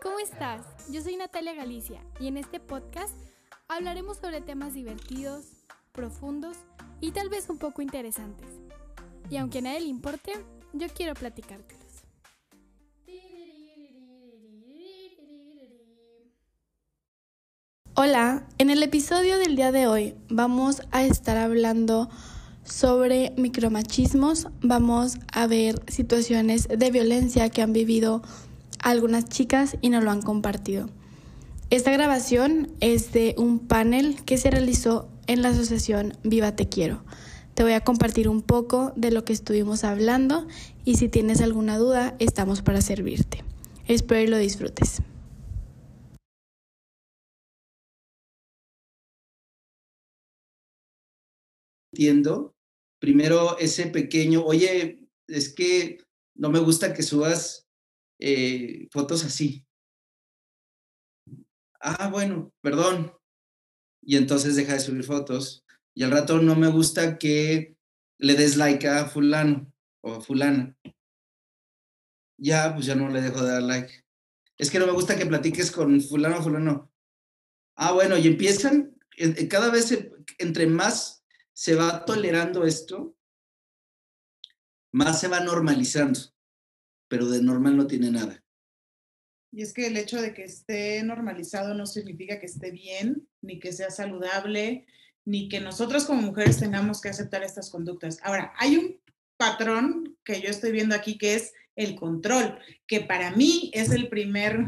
¿cómo estás? Yo soy Natalia Galicia y en este podcast hablaremos sobre temas divertidos, profundos y tal vez un poco interesantes. Y aunque a nadie le importe, yo quiero platicártelos. Hola, en el episodio del día de hoy vamos a estar hablando sobre micromachismos, vamos a ver situaciones de violencia que han vivido algunas chicas y nos lo han compartido. Esta grabación es de un panel que se realizó en la asociación Viva Te Quiero. Te voy a compartir un poco de lo que estuvimos hablando y si tienes alguna duda, estamos para servirte. Espero y lo disfrutes. Entiendo. Primero ese pequeño, oye, es que no me gusta que subas eh, fotos así. Ah, bueno, perdón. Y entonces deja de subir fotos. Y al rato no me gusta que le des like a fulano o fulana. Ya, pues ya no le dejo de dar like. Es que no me gusta que platiques con fulano o fulano. Ah, bueno, y empiezan, cada vez entre más se va tolerando esto, más se va normalizando pero de normal no tiene nada. Y es que el hecho de que esté normalizado no significa que esté bien, ni que sea saludable, ni que nosotros como mujeres tengamos que aceptar estas conductas. Ahora, hay un patrón que yo estoy viendo aquí que es el control, que para mí es el primer,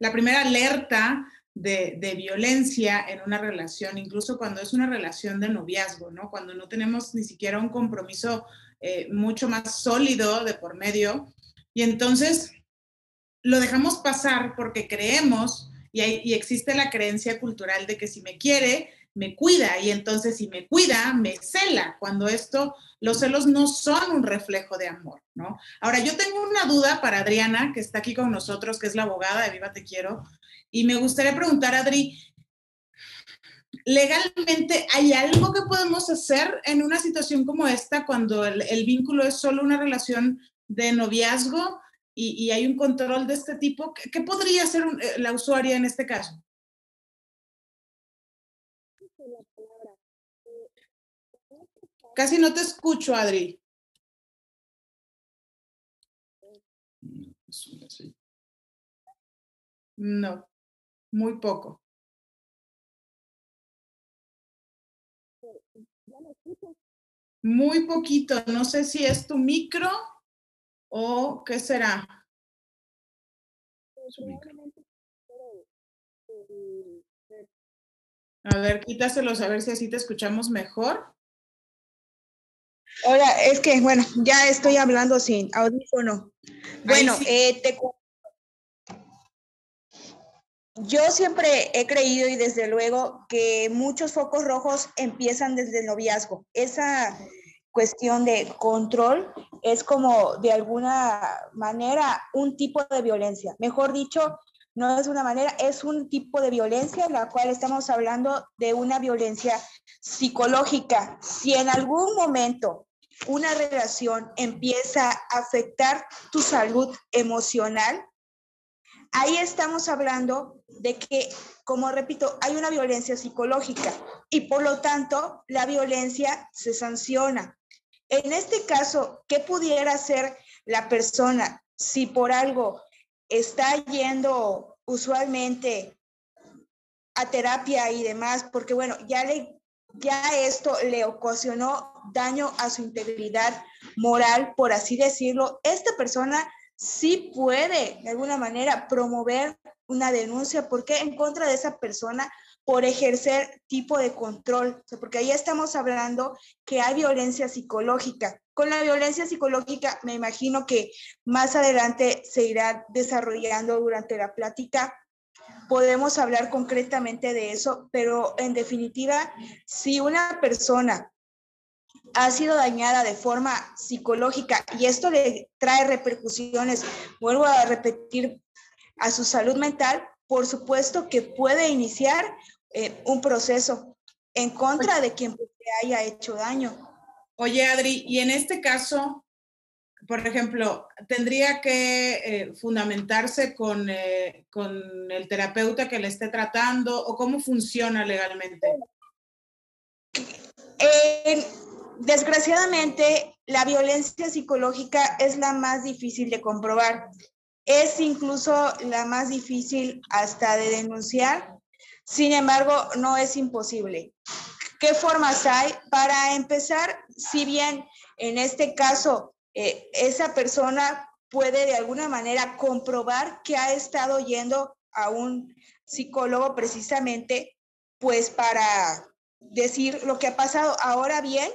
la primera alerta de, violencia en una relación, incluso cuando es una relación de noviazgo, ¿no? Cuando no tenemos ni siquiera un compromiso eh, mucho más sólido de por medio, y entonces lo dejamos pasar porque creemos y, existe la creencia cultural de que si me quiere, me cuida y entonces si me cuida, me cela, cuando esto, los celos no son un reflejo de amor, ¿no? Ahora, yo tengo una duda para Adriana, que está aquí con nosotros, que es la abogada de Viva Te Quiero, y me gustaría preguntar, Adri, legalmente, ¿hay algo que podemos hacer en una situación como esta cuando el vínculo es solo una relación de noviazgo y, hay un control de este tipo, ¿qué, podría hacer eh, la usuaria en este caso? Casi no te escucho, Adri. No, muy poco. Muy poquito. No sé si es tu micro ¿O qué será? A ver, quítaselos a ver si así te escuchamos mejor. Hola, es que, bueno, ya estoy hablando sin audífono. Bueno, eh, te... yo siempre he creído y desde luego que muchos focos rojos empiezan desde el noviazgo. Esa cuestión de control es como de alguna manera un tipo de violencia. Mejor dicho, no es una manera, es un tipo de violencia en la cual estamos hablando de una violencia psicológica. Si en algún momento una relación empieza a afectar tu salud emocional, ahí estamos hablando de que, como repito, hay una violencia psicológica y por lo tanto la violencia se sanciona. En este caso, ¿qué pudiera hacer la persona si por algo está yendo usualmente a terapia y demás? Porque bueno, ya le ya esto le ocasionó daño a su integridad moral, por así decirlo. Esta persona sí puede de alguna manera promover una denuncia porque en contra de esa persona por ejercer tipo de control, porque ahí estamos hablando que hay violencia psicológica. Con la violencia psicológica, me imagino que más adelante se irá desarrollando durante la plática. Podemos hablar concretamente de eso, pero en definitiva, si una persona ha sido dañada de forma psicológica y esto le trae repercusiones, vuelvo a repetir, a su salud mental, por supuesto que puede iniciar eh, un proceso en contra de quien te haya hecho daño. Oye, Adri, y en este caso, por ejemplo, tendría que eh, fundamentarse con, eh, con el terapeuta que le esté tratando o cómo funciona legalmente? desgraciadamente, la violencia psicológica es la más difícil de comprobar. Es incluso la más difícil hasta de denunciar. Sin embargo, no es imposible. ¿Qué formas hay? Para empezar, si bien en este caso eh, esa persona puede de alguna manera comprobar que ha estado yendo a un psicólogo precisamente, pues para decir lo que ha pasado. Ahora bien,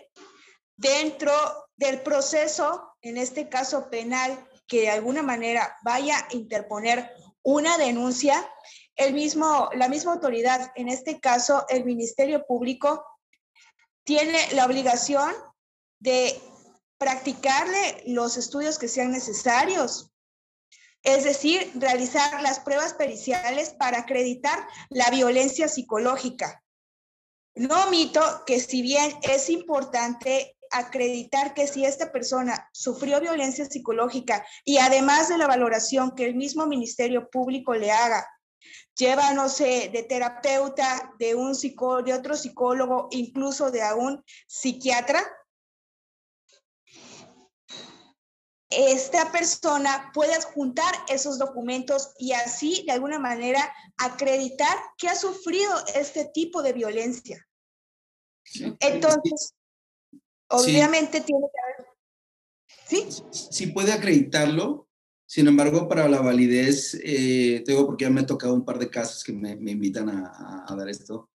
dentro del proceso, en este caso penal, que de alguna manera vaya a interponer una denuncia, el mismo, la misma autoridad, en este caso el Ministerio Público, tiene la obligación de practicarle los estudios que sean necesarios, es decir, realizar las pruebas periciales para acreditar la violencia psicológica. No omito que si bien es importante acreditar que si esta persona sufrió violencia psicológica y además de la valoración que el mismo Ministerio Público le haga, lleva, no sé, de terapeuta, de un psicólogo, de otro psicólogo, incluso de un psiquiatra, esta persona puede adjuntar esos documentos y así de alguna manera acreditar que ha sufrido este tipo de violencia. Entonces, obviamente tiene que haber... ¿Sí? Sí puede acreditarlo, sin embargo, para la validez, eh, tengo porque ya me ha tocado un par de casos que me, invitan a, dar esto,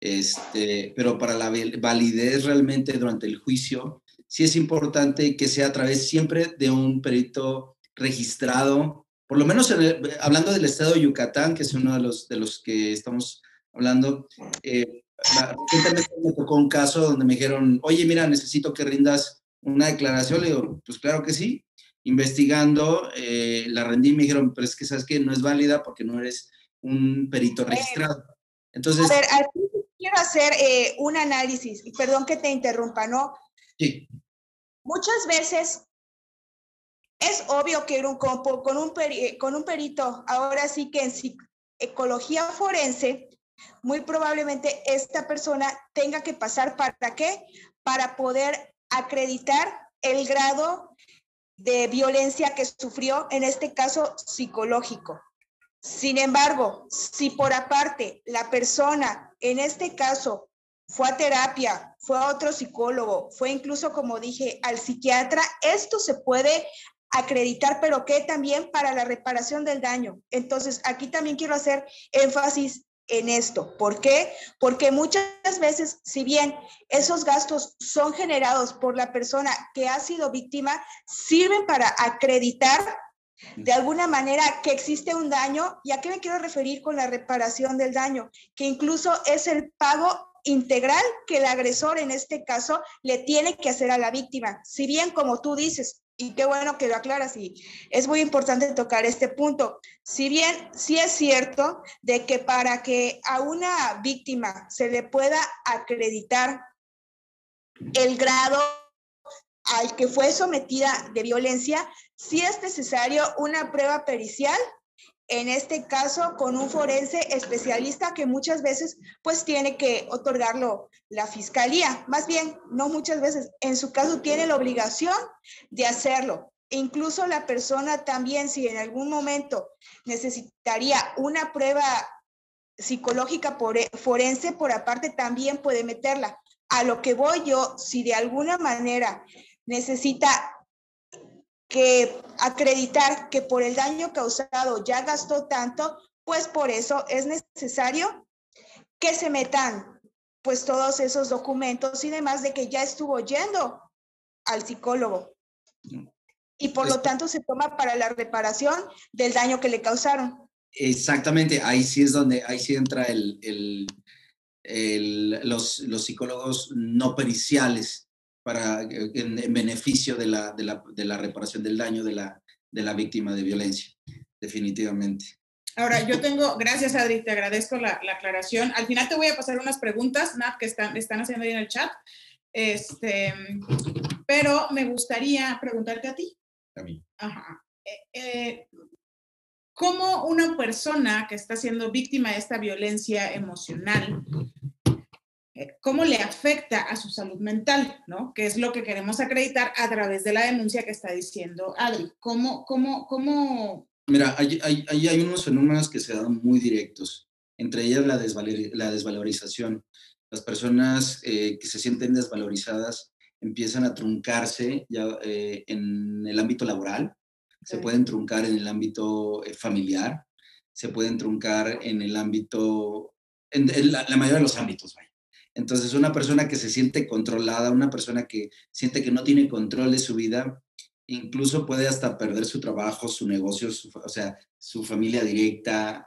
este, pero para la validez realmente durante el juicio, sí es importante que sea a través siempre de un perito registrado, por lo menos hablando del estado de Yucatán, que es uno de los, de los que estamos hablando. Eh, me tocó un caso donde me dijeron, oye, mira, necesito que rindas una declaración. Le digo, pues claro que sí. Investigando, eh, la rendí y me dijeron, pero es que sabes que no es válida porque no eres un perito registrado. Entonces. A ver, aquí quiero hacer eh, un análisis, y perdón que te interrumpa, ¿no? Sí. Muchas veces es obvio que un, con, un con un perito, ahora sí que en ecología forense, muy probablemente esta persona tenga que pasar para qué? Para poder acreditar el grado de violencia que sufrió, en este caso psicológico. Sin embargo, si por aparte la persona, en este caso, fue a terapia, fue a otro psicólogo, fue incluso, como dije, al psiquiatra. Esto se puede acreditar, pero que también para la reparación del daño. Entonces, aquí también quiero hacer énfasis en esto. ¿Por qué? Porque muchas veces, si bien esos gastos son generados por la persona que ha sido víctima, sirven para acreditar de alguna manera que existe un daño. ¿Y a qué me quiero referir con la reparación del daño? Que incluso es el pago integral que el agresor en este caso le tiene que hacer a la víctima. Si bien, como tú dices, y qué bueno que lo aclaras y es muy importante tocar este punto. Si bien sí es cierto de que para que a una víctima se le pueda acreditar el grado al que fue sometida de violencia, sí es necesario una prueba pericial en este caso con un forense especialista que muchas veces pues tiene que otorgarlo la fiscalía, más bien no muchas veces, en su caso tiene la obligación de hacerlo. Incluso la persona también si en algún momento necesitaría una prueba psicológica forense por aparte también puede meterla. A lo que voy yo, si de alguna manera necesita que acreditar que por el daño causado ya gastó tanto, pues por eso es necesario que se metan pues todos esos documentos y demás de que ya estuvo yendo al psicólogo. Y por lo tanto se toma para la reparación del daño que le causaron. Exactamente, ahí sí es donde, ahí sí entra el, el, los, los psicólogos no periciales para, en, beneficio de la, de, la, de la, reparación del daño de la, de la víctima de violencia, definitivamente. Ahora, yo tengo, gracias Adri, te agradezco la, la, aclaración. Al final te voy a pasar unas preguntas, Nat, que están, están haciendo ahí en el chat. Este, pero me gustaría preguntarte a ti. a mí. Ajá. Eh, eh, ¿Cómo una persona que está siendo víctima de esta violencia emocional, eh, cómo le afecta a su salud mental, ¿no? Que es lo que queremos acreditar a través de la denuncia que está diciendo Adri. ¿Cómo, cómo, cómo? Mira, hay, hay, hay unos fenómenos que se dan muy directos, entre ellas la, la desvalorización. Las personas que se sienten desvalorizadas empiezan a truncarse ya eh, en el ámbito laboral, se pueden truncar en el ámbito eh, familiar, se pueden truncar en el ámbito, en, la, mayoría de los ámbitos, vaya. Entonces, una persona que se siente controlada, una persona que siente que no tiene control de su vida, incluso puede hasta perder su trabajo, su negocio, o sea, su familia directa,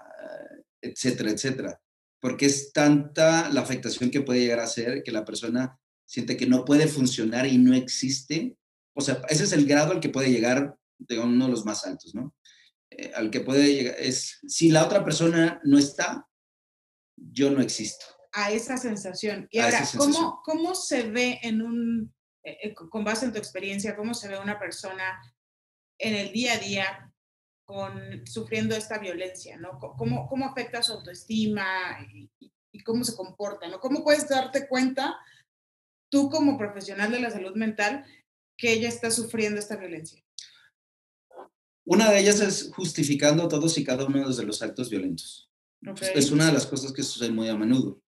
etcétera, etcétera. Porque es tanta la afectación que puede llegar a ser que la persona siente que no puede funcionar y no existe. O sea, ese es el grado al que puede llegar, de uno de los más altos, ¿no? Eh, al que puede llegar es, si la otra persona no está, yo no existo. A esa sensación. Y ahora, ¿cómo, ¿cómo se ve en un, eh, eh, con base en tu experiencia, cómo se ve una persona en el día a día con, sufriendo esta violencia, ¿no? ¿Cómo, cómo afecta su autoestima y, y, cómo se comporta, ¿no? ¿Cómo puedes darte cuenta tú como profesional de la salud mental que ella está sufriendo esta violencia? Una de ellas es justificando todos y cada uno de los actos violentos. Es una de las cosas que sucede muy a menudo.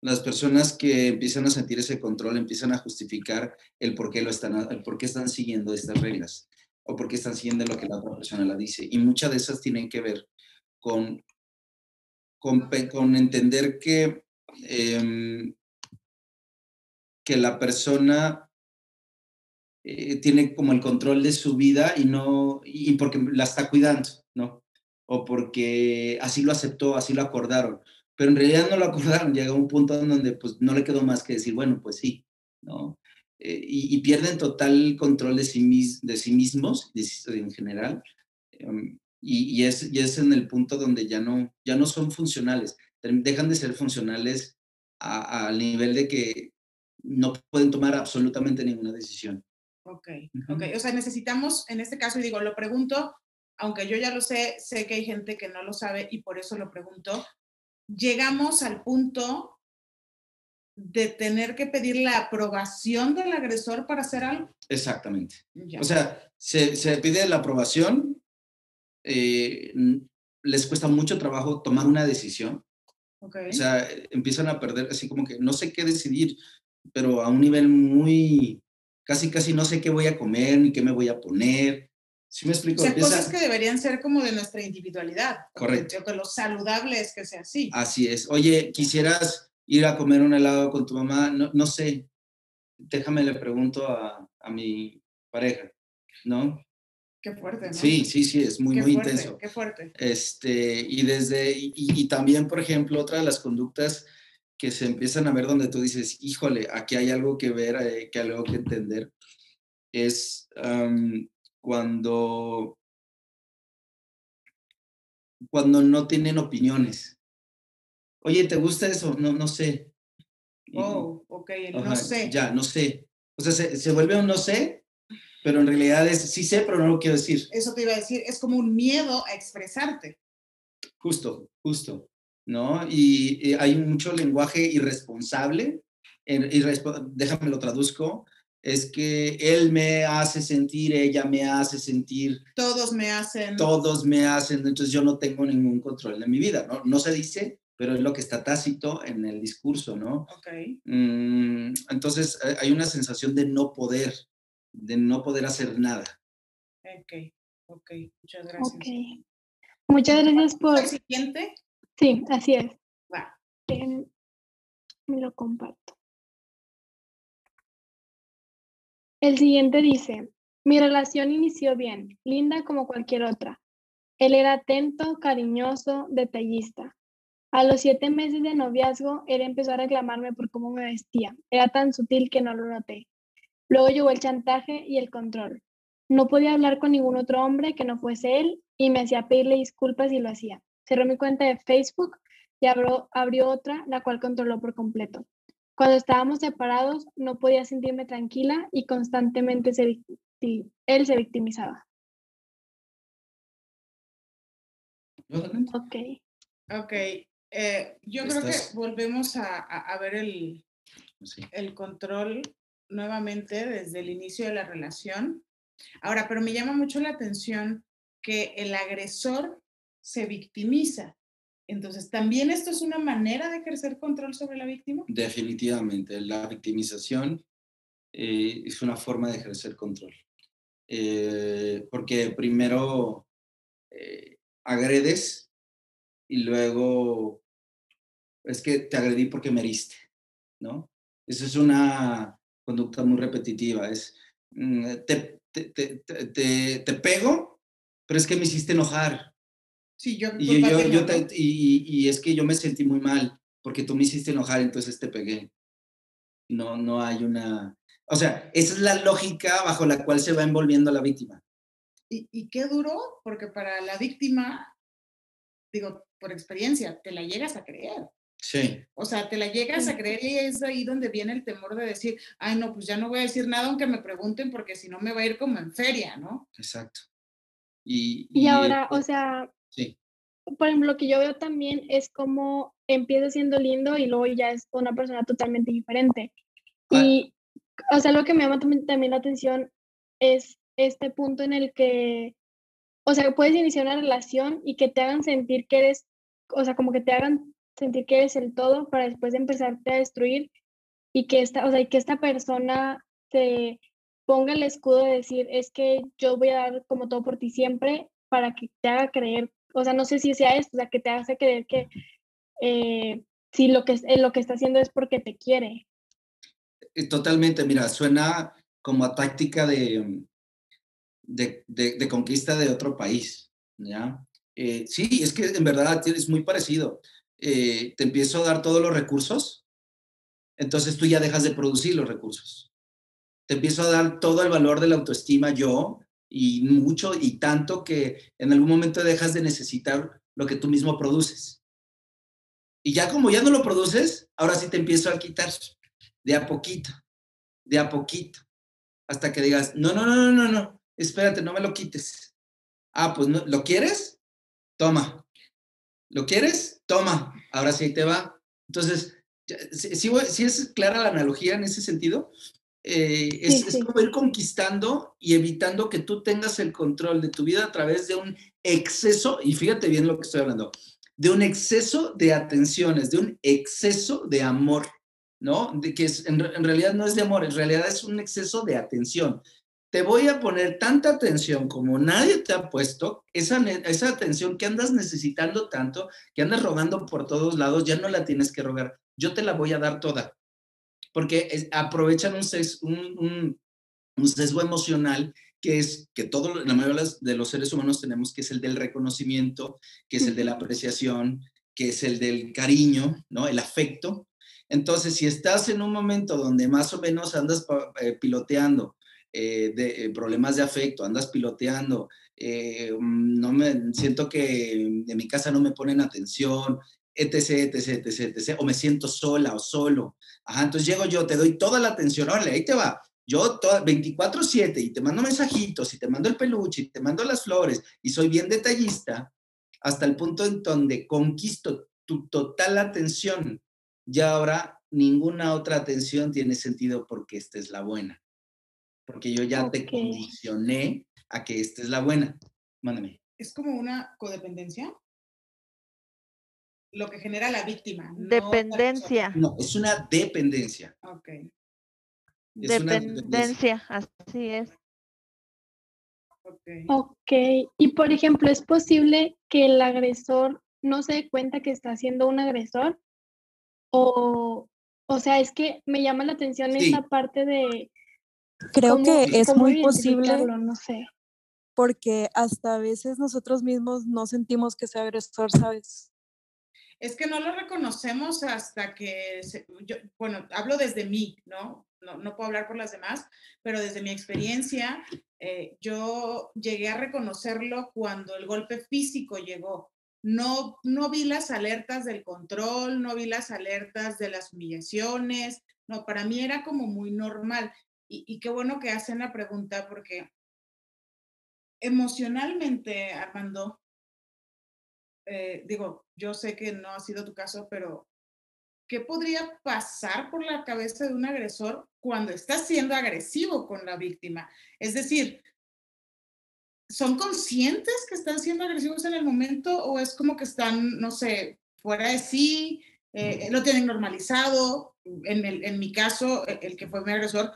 Las personas que empiezan a sentir ese control empiezan a justificar el por qué, lo están, el por qué están siguiendo estas reglas o por qué están siguiendo lo que la otra persona la dice. Y muchas de esas tienen que ver con, con, entender que eh, que la persona eh, tiene como el control de su vida y no, y porque la está cuidando, ¿no? O porque así lo aceptó, así lo acordaron. Pero en realidad no lo acordaron, llega un punto en donde pues no le quedó más que decir, bueno, pues sí, ¿no? Eh, y, pierden total control de sí, de sí mismos, en general. Em, y, es, y es en el punto donde ya no, ya no son funcionales, dejan de ser funcionales al nivel de que no pueden tomar absolutamente ninguna decisión. Ok, ok. O sea, necesitamos, en este caso, y digo, lo pregunto, aunque yo ya lo sé, sé que hay gente que no lo sabe y por eso lo pregunto, llegamos al punto de tener que pedir la aprobación del agresor para hacer algo. Exactamente. O sea, se, pide la aprobación, eh, les cuesta mucho trabajo tomar una decisión. Okay. O sea, empiezan a perder, así como que no sé qué decidir, pero a un nivel muy, casi, casi no sé qué voy a comer ni qué me voy a poner. ¿Sí me explico? O sea, cosas que deberían ser como de nuestra individualidad. Correcto. Que lo saludable es que sea así. Así es. Oye, ¿quisieras ir a comer un helado con tu mamá? No, no sé. Déjame le pregunto a, a mi pareja, ¿no? Qué fuerte, ¿no? Sí, sí, sí, es muy, muy intenso. Qué fuerte. Este, y desde, y, y, también, por ejemplo, otra de las conductas que se empiezan a ver donde tú dices, híjole, aquí hay algo que ver, hay, que algo que entender, es cuando, cuando no tienen opiniones. Oye, ¿te gusta eso? No, no sé. Oh, ok, no sé. Ya, no sé. O sea, se, se vuelve un no sé, pero en realidad es sí sé, pero no lo quiero decir. Eso te iba a decir, es como un miedo a expresarte. Justo, justo. ¿no? Y, hay mucho lenguaje irresponsable, déjame lo traduzco, es que él me hace sentir, ella me hace sentir. Todos me hacen. Todos me hacen, entonces yo no tengo ningún control de mi vida, ¿no? No se dice, pero es lo que está tácito en el discurso, ¿no? Ok. Mm, entonces eh, hay una sensación de no poder, de no poder hacer nada. Ok, ok, muchas gracias. Ok. Muchas gracias por... ¿El siguiente? Sí, así es. me lo comparto. El siguiente dice, mi relación inició bien, linda como cualquier otra. Él era atento, cariñoso, detallista. A los siete meses de noviazgo, él empezó a reclamarme por cómo me vestía. Era tan sutil que no lo noté. Luego llegó el chantaje y el control. No podía hablar con ningún otro hombre que no fuese él y me hacía pedirle disculpas y lo hacía cerró mi cuenta de Facebook y abrió, abrió otra, la cual controló por completo. Cuando estábamos separados, no podía sentirme tranquila y constantemente él se victimizaba. Ok. Ok. Eh, yo creo que volvemos a, ver el, el control nuevamente desde el inicio de la relación. Ahora, pero me llama mucho la atención que el agresor se victimiza. Entonces, ¿también esto es una manera de ejercer control sobre la víctima? Definitivamente, la victimización eh, es una forma de ejercer control. Eh, porque primero eh, agredes y luego es que te agredí porque me heriste, ¿no? Eso es una conducta muy repetitiva, es mm, te, te, te, te, pego, pero es que me hiciste enojar. Sí, yo, y, yo, yo, y, y, es que yo me sentí muy mal porque tú me hiciste enojar, entonces te pegué. No, no hay una, o sea, esa es la lógica bajo la cual se va envolviendo la víctima. Y, qué duro, porque para la víctima, digo, por experiencia, te la llegas a creer. Sí. O sea, te la llegas a creer y es ahí donde viene el temor de decir, ay, no, pues ya no voy a decir nada aunque me pregunten porque si no me va a ir como en feria, ¿no? Exacto. Y, y, ahora, o sea, sí. por ejemplo, lo que yo veo también es como empieza siendo lindo y luego ya es una persona totalmente diferente. Y o sea, lo que me llama también, la atención es este punto en el que, o sea, puedes iniciar una relación y que te hagan sentir que eres, o sea, como que te hagan sentir que eres el todo para después de empezarte a destruir y que esta, o sea, y que esta persona te ponga el escudo de decir, es que yo voy a dar como todo por ti siempre para que te haga creer, o sea, no sé si sea esto, o sea, que te haga creer que eh, si lo que, lo que está haciendo es porque te quiere. Eh, totalmente, mira, suena como a táctica de, de, de, conquista de otro país, ¿ya? Eh, sí, es que en verdad es muy parecido. Eh, te empiezo a dar todos los recursos, entonces tú ya dejas de producir los recursos. Te empiezo a dar todo el valor de la autoestima yo y mucho y tanto que en algún momento dejas de necesitar lo que tú mismo produces. Y ya como ya no lo produces, ahora sí te empiezo a quitar de a poquito, de a poquito, hasta que digas, no, no, no, no, no, no, espérate, no me lo quites. Ah, pues no, ¿lo quieres? Toma. ¿Lo quieres? Toma. Ahora sí te va. Entonces, si, es clara la analogía en ese sentido, eh, es, es, como ir conquistando y evitando que tú tengas el control de tu vida a través de un exceso, y fíjate bien lo que estoy hablando, de un exceso de atenciones, de un exceso de amor. ¿no? De que en, realidad no es de amor, en realidad es un exceso de atención. Te voy a poner tanta atención como nadie te ha puesto, esa, esa atención que andas necesitando tanto, que andas rogando por todos lados, ya no la tienes que rogar, yo te la voy a dar toda. Porque aprovechan un, un, un, sesgo emocional que es que todo, la mayoría de los seres humanos tenemos, que es el del reconocimiento, que es el de la apreciación, que es el del cariño, ¿no? El afecto. Entonces, si estás en un momento donde más o menos andas eh, piloteando eh, de eh, problemas de afecto, andas piloteando, no me siento que en mi casa no me ponen atención, etc, etc, etc, etc, o me siento sola o solo. Ajá, entonces llego yo, te doy toda la atención, órale, ahí te va. Yo 24/7 y te mando mensajitos y te mando el peluche y te mando las flores y soy bien detallista hasta el punto en donde conquisto tu total atención ya ahora ninguna otra atención tiene sentido porque esta es la buena. Porque yo ya te condicioné a que esta es la buena. Mándame. ¿Es como una codependencia? Lo que genera la víctima. dependencia. No, es una dependencia. Ok. dependencia, así es. Okay. ok, y por ejemplo, ¿es posible que el agresor no se dé cuenta que está siendo un agresor? O, o sea, es que me llama la atención esta parte de... Creo que es muy posible. No sé. Porque hasta a veces nosotros mismos no sentimos que sea agresor, ¿sabes? Es que no lo reconocemos hasta que, yo, bueno, hablo desde mí, ¿no? ¿no? Puedo hablar por las demás, pero desde mi experiencia, eh, yo llegué a reconocerlo cuando el golpe físico llegó no, no vi las alertas del control, no vi las alertas de las humillaciones, no, para mí era como muy normal. Y, qué bueno que hacen la pregunta porque emocionalmente, Armando, eh, digo, yo sé que no ha sido tu caso, pero ¿qué podría pasar por la cabeza de un agresor cuando está siendo agresivo con la víctima? Es decir, ¿son conscientes que están siendo agresivos en el momento o es como que están, no sé, fuera de sí, eh, lo tienen normalizado? En, el, en mi caso, e, el que fue mi agresor,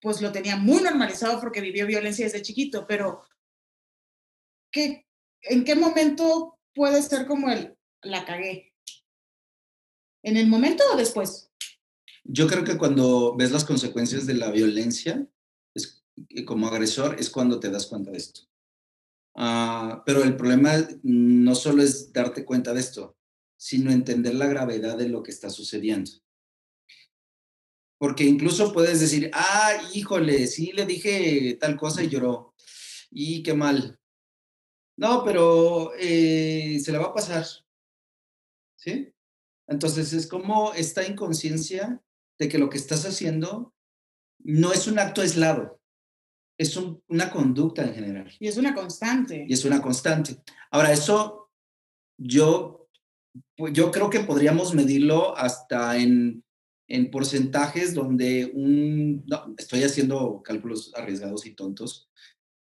pues lo tenía muy normalizado porque vivió violencia desde chiquito, pero ¿qué, ¿en qué momento puede ser como el, la cagué? ¿En el momento o después? Yo creo que cuando ves las consecuencias de la violencia, es, como agresor, es cuando te das cuenta de esto. Uh, pero el problema no solo es darte cuenta de esto, sino entender la gravedad de lo que está sucediendo. Porque incluso puedes decir, ah, híjole, sí le dije tal cosa y lloró. Y qué mal. No, pero eh, se le va a pasar. ¿Sí? Entonces es como esta inconsciencia de que lo que estás haciendo no es un acto aislado, es una conducta en general. Y es una constante. Y es una constante. Ahora, eso yo, pues, yo creo que podríamos medirlo hasta en, en porcentajes donde un, no, estoy haciendo cálculos arriesgados y tontos,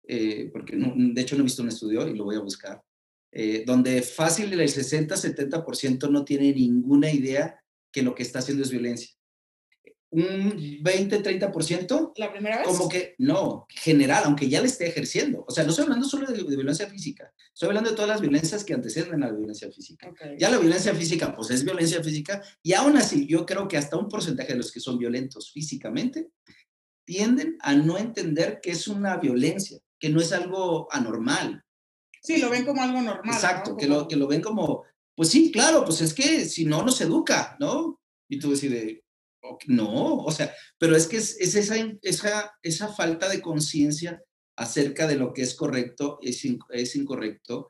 eh, porque no, de hecho no he visto un estudio y lo voy a buscar, eh, donde fácil el 60-70% no tiene ninguna idea que lo que está haciendo es violencia. Un 20-30%, ¿La primera vez? como que no, general, aunque ya le esté ejerciendo. O sea, no estoy hablando solo de, de violencia física, estoy hablando de todas las violencias que anteceden a la violencia física. Okay. Ya la violencia física, pues es violencia física, y aún así, yo creo que hasta un porcentaje de los que son violentos físicamente tienden a no entender que es una violencia, que no es algo anormal. Sí, lo ven como algo normal. Exacto, ¿no? que, lo, que lo ven como, pues sí, claro, pues es que si no, no se educa, ¿no? Y tú decides, ok, no, o sea, pero es que es, es esa, esa, esa falta de conciencia acerca de lo que es correcto, es, in- es incorrecto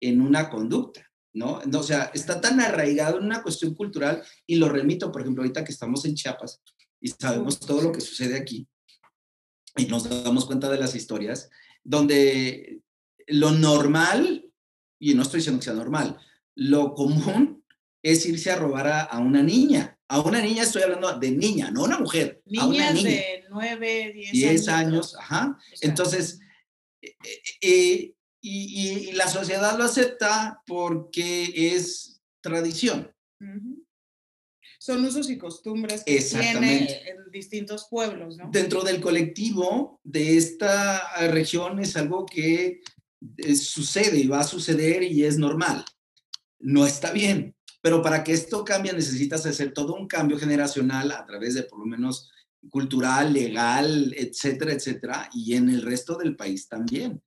en una conducta, ¿no? No, O sea, está tan arraigado en una cuestión cultural y lo remito, por ejemplo, ahorita que estamos en Chiapas y sabemos todo lo que sucede aquí y nos damos cuenta de las historias, donde lo normal, y no estoy diciendo que sea normal, lo común es irse a robar a, a una niña. A una niña estoy hablando de niña, no una mujer, a una Niñas niña. de 9, 10, 10 años, ajá. o sea, Entonces, eh, eh, y, y- y la sociedad lo acepta porque es tradición. Son usos y costumbres que Exactamente. tiene en distintos pueblos, ¿no? Dentro del colectivo de esta región es algo que eh, sucede y va a suceder y es normal. No está bien, pero para que esto cambie necesitas hacer todo un cambio generacional a través de por lo menos cultural, legal, etcétera, etcétera, y en el resto del país también.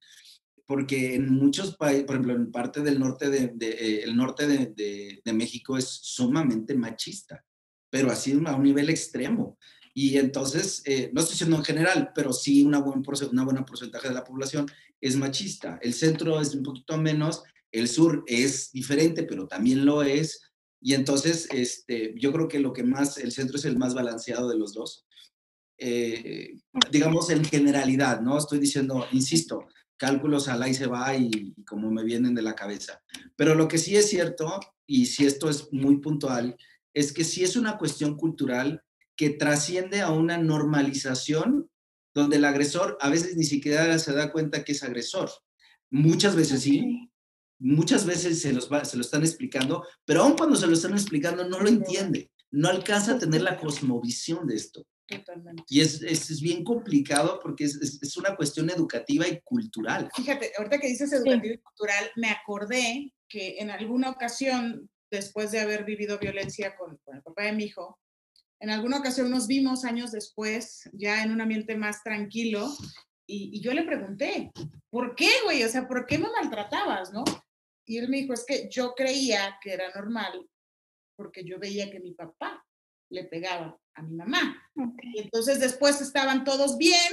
Porque en muchos países, por ejemplo, en parte del norte de, de, eh, el norte de, de- de México es sumamente machista, pero así a un nivel extremo. Y entonces, eh, no estoy diciendo en general, pero sí una, buen, una buena porcentaje de la población es machista. El centro es un poquito menos, el sur es diferente, pero también lo es. Y entonces, este, yo creo que lo que más, el centro es el más balanceado de los dos. Eh, digamos en generalidad, ¿no? Estoy diciendo, insisto, cálculos al ahí se va y, y como me vienen de la cabeza. Pero lo que sí es cierto, y si esto es muy puntual, es que sí es una cuestión cultural que trasciende a una normalización donde el agresor a veces ni siquiera se da cuenta que es agresor. Muchas veces sí, muchas veces se, los va- se lo están explicando, pero aun cuando se lo están explicando no lo entiende, no alcanza a tener la cosmovisión de esto. Totalmente. Y es, es, es bien complicado porque es, es- es una cuestión educativa y cultural. Fíjate, ahorita que dices educativo y cultural, me acordé que en alguna ocasión, después de haber vivido violencia con, con el papá de mi hijo, en alguna ocasión nos vimos años después, ya en un ambiente más tranquilo, y, y yo le pregunté, ¿por qué, güey? O sea, ¿por qué me maltratabas, no? Y él me dijo, es que yo creía que era normal porque yo veía que mi papá le pegaba a mi mamá. Y entonces después estaban todos bien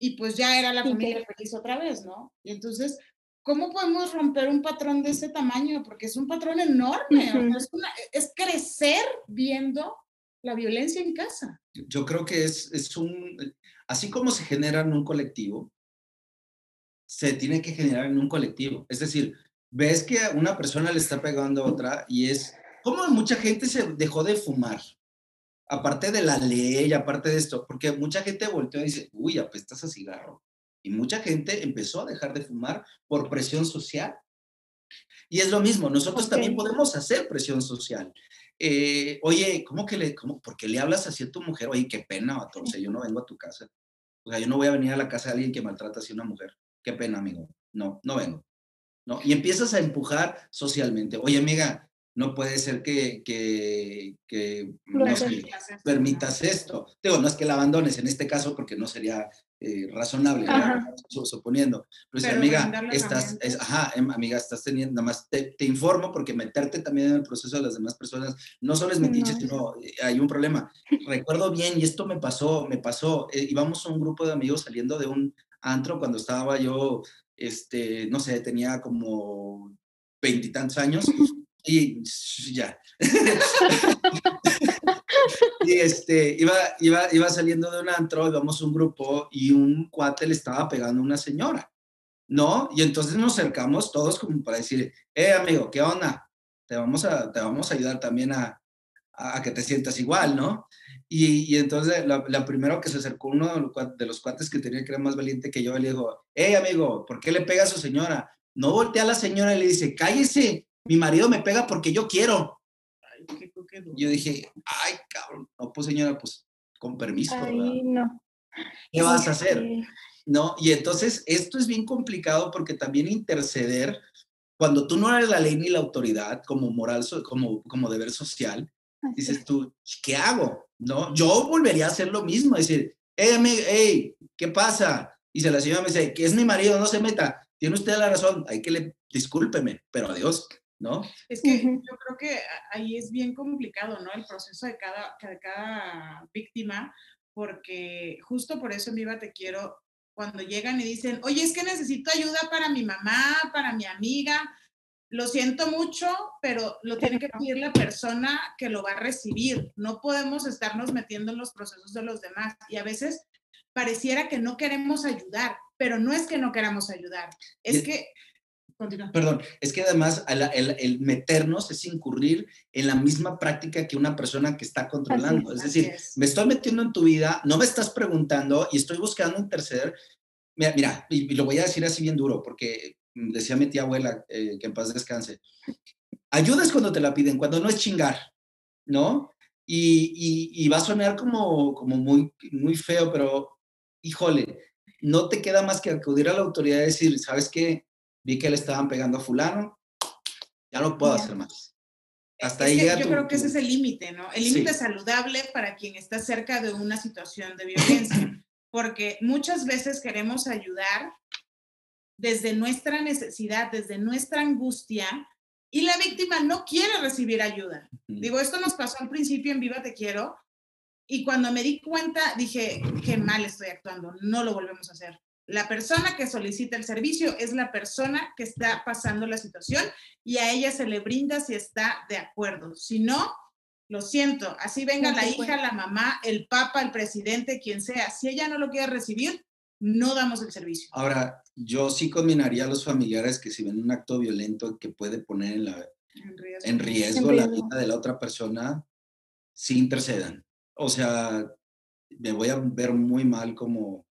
y pues ya era la Sí, familia feliz otra vez, ¿no? Y entonces, ¿cómo podemos romper un patrón de ese tamaño? Porque es un patrón enorme, o sea, es, una- es crecer viendo la violencia en casa. Yo creo que es, es un, así como se genera en un colectivo, se tiene que generar en un colectivo. Es decir, ves que una persona le está pegando a otra y es como mucha gente se dejó de fumar. Aparte de la ley, aparte de esto, porque mucha gente volteó y dice, uy, apestas a cigarro. Y mucha gente empezó a dejar de fumar por presión social. Y es lo mismo, nosotros también podemos hacer presión social. Eh, oye, ¿cómo que le, cómo, por qué le hablas así a tu mujer? Oye, qué pena, vato, o sea, yo no vengo a tu casa. O sea, yo no voy a venir a la casa de alguien que maltrata así a una mujer. Qué pena, amigo. No, no vengo. ¿no? Y empiezas a empujar socialmente. Oye, amiga, no puede ser que, que, que no permitas esto. Digo, no es que la abandones en este caso porque no sería eh, razonable, suponiendo. Pero, Pero amiga, estás, es- ajá, em, amiga, estás teniendo, nada más te, te informo porque meterte también en el proceso de las demás personas no solo es metiche, No. sino eh, hay un problema. Recuerdo bien, y esto me pasó, me pasó, eh, íbamos a un grupo de amigos saliendo de un antro cuando estaba yo, este, no sé, tenía como veintitantos años y ya. y este, iba, iba, iba saliendo de un antro, íbamos un grupo y un cuate le estaba pegando a una señora, ¿no? Y entonces nos acercamos todos como para decir, eh, amigo, ¿qué onda? Te vamos a, te vamos a ayudar también a, a, que te sientas igual, ¿no? Y, y entonces la, la primero que se acercó uno de los cuates que tenía que era más valiente que yo, le dijo, hey amigo, ¿por qué le pega a su señora? No voltea a la señora y le dice, cállese, mi marido me pega porque yo quiero. Yo dije, ay, cabrón, no, pues señora, pues con permiso, ¿verdad? Ay, no. ¿Qué vas a hacer? ¿no? Y entonces esto es bien complicado porque también interceder, cuando tú no eres la ley ni la autoridad, como moral, como, como deber social, Así dices tú, ¿qué hago? ¿No? Yo volvería a hacer lo mismo, decir, hey, amigo, hey, ¿qué pasa? Y se la señora me dice, que es mi marido, no se meta. Tiene usted la razón, hay que le, discúlpeme, pero adiós, ¿no? Es que yo creo que ahí es bien complicado, ¿no? El proceso de cada, de cada víctima, porque justo por eso en Viva Te Quiero, cuando llegan y dicen, oye, es que necesito ayuda para mi mamá, para mi amiga, lo siento mucho, pero lo tiene que pedir la persona que lo va a recibir. No podemos estarnos metiendo en los procesos de los demás. Y a veces pareciera que no queremos ayudar, pero no es que no queramos ayudar, es que... Continúa. Perdón, es que además el, el- el meternos es incurrir en la misma práctica que una persona que está controlando. es decir, es. me estoy metiendo en tu vida, no me estás preguntando y estoy buscando interceder. Mira, mira y, y lo voy a decir así bien duro, porque decía mi tía abuela, eh, que en paz descanse, ayudas cuando te la piden, cuando no es chingar, ¿no? Y, y- y va a sonar como, como muy, muy feo, pero híjole, no te queda más que acudir a la autoridad y decir, ¿sabes qué? Vi que le estaban pegando a fulano, ya no puedo hacer más. Hasta Es ahí llega yo tu- creo que tu- ese es el límite, ¿no? El Sí. límite saludable para quien está cerca de una situación de violencia, porque muchas veces queremos ayudar desde nuestra necesidad, desde nuestra angustia, y la víctima no quiere recibir ayuda. Digo, esto nos pasó al principio en Viva Te Quiero, y cuando me di cuenta dije, qué mal estoy actuando, no lo volvemos a hacer. La persona que solicita el servicio es la persona que está pasando la situación y a ella se le brinda si está de acuerdo. Si no, lo siento, así venga No la hija, la mamá, el papa, el presidente, quien sea. Si ella no lo quiere recibir, no damos el servicio. Ahora, yo sí combinaría a los familiares que si ven un acto violento que puede poner en, la, En riesgo. en riesgo En la riesgo. vida de la otra persona, sí intercedan. O sea, me voy a ver muy mal como,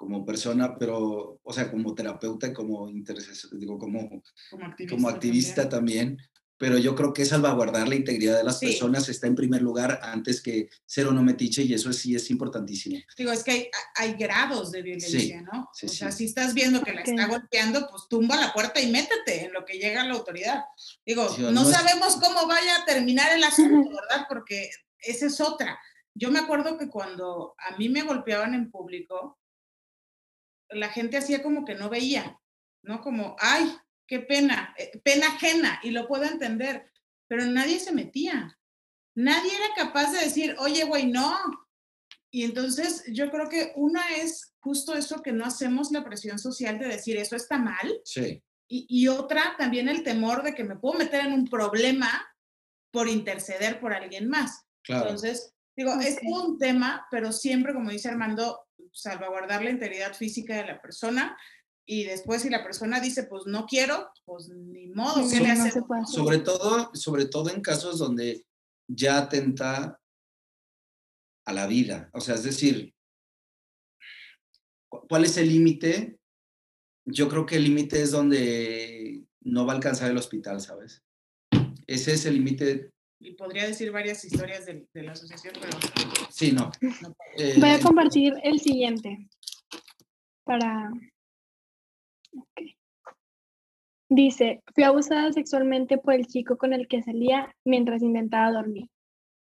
como persona, pero, o sea, como terapeuta, como intercesor, digo, como, Como activista. como activista también. pero yo creo que salvaguardar la integridad de las Sí. personas está en primer lugar antes que ser o no metiche y eso sí es importantísimo. Digo, es que hay, hay grados de violencia, ¿no? sí, o sea, sí. si estás viendo que la está golpeando, pues tumba la puerta y métete en lo que llega la autoridad. Digo, Sí, no, no es- sabemos cómo vaya a terminar el asunto, ¿verdad? Porque esa es otra. Yo me acuerdo que cuando a mí me golpeaban en público, la gente hacía como que no veía, ¿no? Como, ay, qué pena, eh, pena ajena, y lo puedo entender, pero nadie se metía. Nadie era capaz de decir, oye, güey, no. Y entonces yo creo que una es justo eso que no hacemos la presión social de decir eso está mal, Sí, y, y otra también el temor de que me puedo meter en un problema por interceder por alguien más. claro. Entonces, digo, es un tema, pero siempre, como dice Armando, salvaguardar la integridad física de la persona y después si la persona dice, pues no quiero, pues ni modo, Sí, ¿qué le no hacemos? se puede hacer. Sobre todo, sobre todo en casos donde ya atenta a la vida. O sea, es decir, ¿cu- ¿cuál es el límite? Yo creo que el límite es donde no va a alcanzar el hospital, ¿sabes? Ese es el límite. Y podría decir varias historias de, de la asociación, pero Sí, no. no. Eh, Voy a compartir el siguiente para... ok. Dice, fui abusada sexualmente por el chico con el que salía mientras intentaba dormir.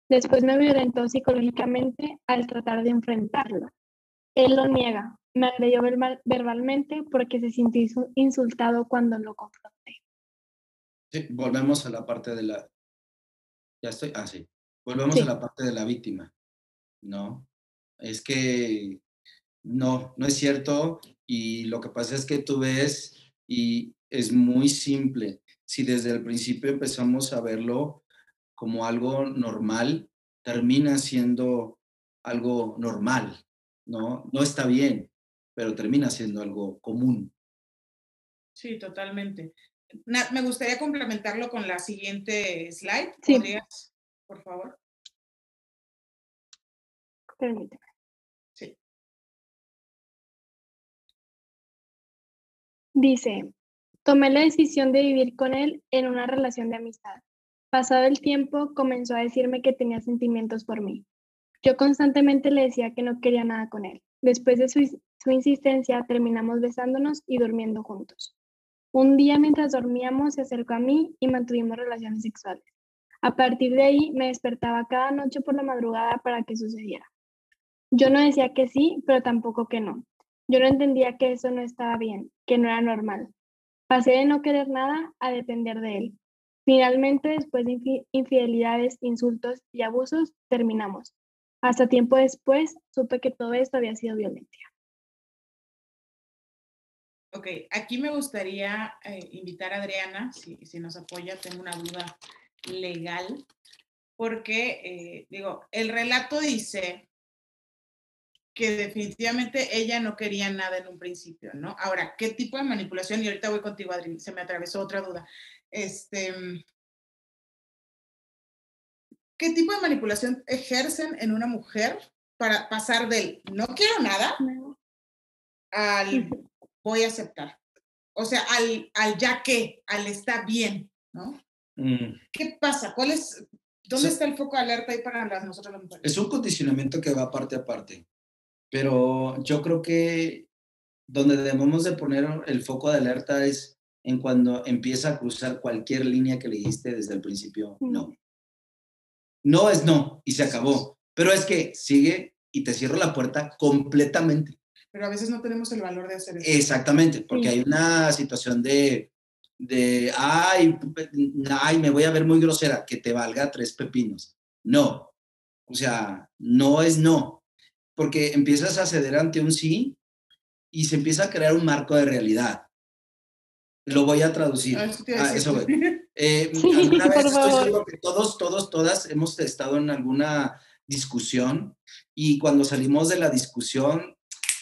Después me violentó psicológicamente al tratar de enfrentarlo. Él lo niega. Me agredió verbal- verbalmente porque se sintió insu- insultado cuando lo confronté. Sí, volvemos a la parte de la. Ya estoy. Ah, sí. Volvemos Sí. a la parte de la víctima. No. Es que no, no es cierto. Y lo que pasa es que tú ves, y es muy simple. Si desde el principio empezamos a verlo como algo normal, termina siendo algo normal. No, no está bien, pero termina siendo algo común. Sí, totalmente. Nat, me gustaría complementarlo con la siguiente slide. Sí. ¿Podrías, por favor? Permíteme. Sí. Dice, tomé la decisión de vivir con él en una relación de amistad. Pasado el tiempo, comenzó a decirme que tenía sentimientos por mí. Yo constantemente le decía que no quería nada con él. Después de su, su insistencia, terminamos besándonos y durmiendo juntos. Un día mientras dormíamos, se acercó a mí y mantuvimos relaciones sexuales. A partir de ahí, me despertaba cada noche por la madrugada para que sucediera. Yo no decía que sí, pero tampoco que no. Yo no entendía que eso no estaba bien, que no era normal. Pasé de no querer nada a depender de él. Finalmente, después de infi- infidelidades, insultos y abusos, terminamos. Hasta tiempo después, supe que todo esto había sido violencia. Ok, aquí me gustaría eh, invitar a Adriana, si, si nos apoya, tengo una duda legal, porque, eh, digo, el relato dice que definitivamente ella no quería nada en un principio, ¿no? Ahora, ¿qué tipo de manipulación? Y ahorita voy contigo, Adri, se me atravesó otra duda. Este, ¿Qué tipo de manipulación ejercen en una mujer para pasar del no quiero nada al voy a aceptar. O sea, al, al ya que, al está bien, ¿no? Mm. ¿Qué pasa? ¿Cuál es, dónde está el foco de alerta ahí para las, nosotros las mujeres? Es un condicionamiento que va parte a parte, pero yo creo que donde debemos de poner el foco de alerta es en cuando empieza a cruzar cualquier línea que le dijiste desde el principio, no. No es no y se acabó, pero es que sigue y te cierro la puerta completamente. Pero a veces no tenemos el valor de hacer eso. Exactamente, porque Sí. hay una situación de, de, ay, ay, me voy a ver muy grosera, que te valga tres pepinos. No, o sea, no es no, porque empiezas a ceder ante un sí y se empieza a crear un marco de realidad. Lo voy a traducir. Ah, eso Ah, eso voy. Eh, Sí, alguna vez estoy favor. seguro que todos, todos, todas hemos estado en alguna discusión y cuando salimos de la discusión,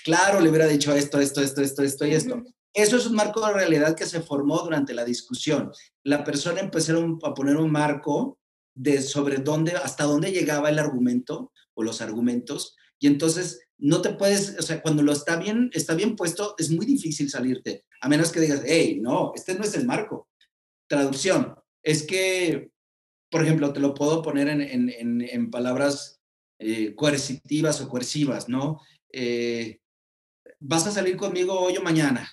claro, le hubiera dicho esto, esto, esto, esto, esto y esto. Eso es un marco de realidad que se formó durante la discusión. La persona empezaron a poner un marco de sobre dónde, hasta dónde llegaba el argumento o los argumentos. Y entonces no te puedes, o sea, cuando lo está bien, está bien puesto, es muy difícil salirte, a menos que digas, hey, no, este no es el marco. Traducción, es que, por ejemplo, te lo puedo poner en, en- en- en palabras eh, coercitivas o coercivas, ¿no? Eh, vas a salir conmigo hoy o mañana.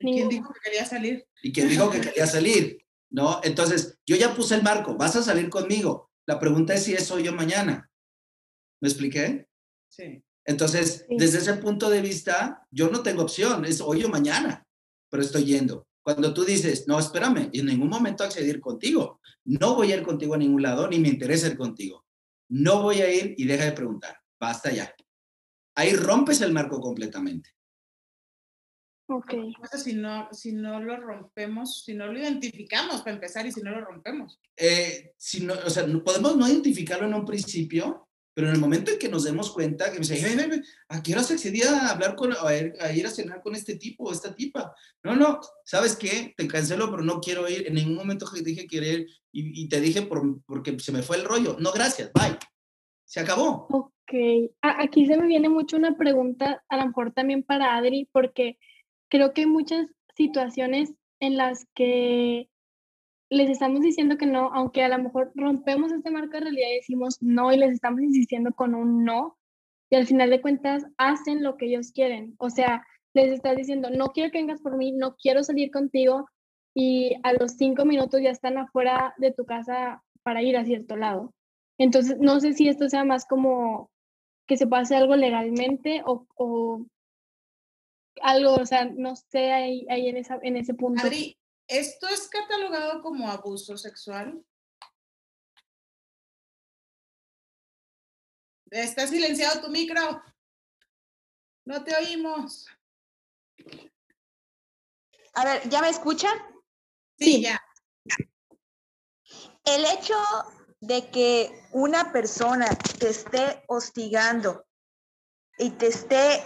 ¿Y ¿Quién dijo que quería salir? y quien dijo que quería salir, ¿no? Entonces, yo ya puse el marco, vas a salir conmigo. La pregunta es si es hoy o mañana. ¿Me expliqué? Sí. Entonces, Sí. desde ese punto de vista, yo no tengo opción, es hoy o mañana, pero estoy yendo. Cuando tú dices, no, espérame, en ningún momento acceder contigo. No voy a ir contigo a ningún lado, ni me interesa ir contigo. No voy a ir y deja de preguntar. Basta ya. Ahí rompes el marco completamente. Ok. ¿Qué pasa si no, si no lo rompemos, si no lo identificamos para empezar y si no lo rompemos? eh, si no, o sea, no- podemos no identificarlo en un principio, Pero en el momento en que nos demos cuenta, que me dice, "Ey, ey, ey, ¿a qué hora se accedía a hablar con, a ir, a ir a cenar con este tipo o esta tipa? No, no, ¿sabes qué? Te cancelo, pero no quiero ir. En ningún momento dije querer y, y te dije por, porque se me fue el rollo. No, gracias, bye. Se acabó. Ok, aquí se me viene mucho una pregunta, a lo mejor también para Adri, porque creo que hay muchas situaciones en las que les estamos diciendo que no, aunque a lo mejor rompemos este marco de realidad y decimos no y les estamos insistiendo con un no, y al final de cuentas hacen lo que ellos quieren. O sea, les estás diciendo, no quiero que vengas por mí, no quiero salir contigo, y a los cinco minutos ya están afuera de tu casa para ir a cierto lado. Entonces, no sé si esto sea más como que se pueda hacer algo legalmente o, o algo, o sea, no sé ahí, ahí en, esa, en ese punto. Adri, ¿esto es catalogado como abuso sexual? Está silenciado tu micro. No te oímos. A ver, ¿ya me escuchan? Sí, ya. El hecho de que una persona te esté hostigando y te esté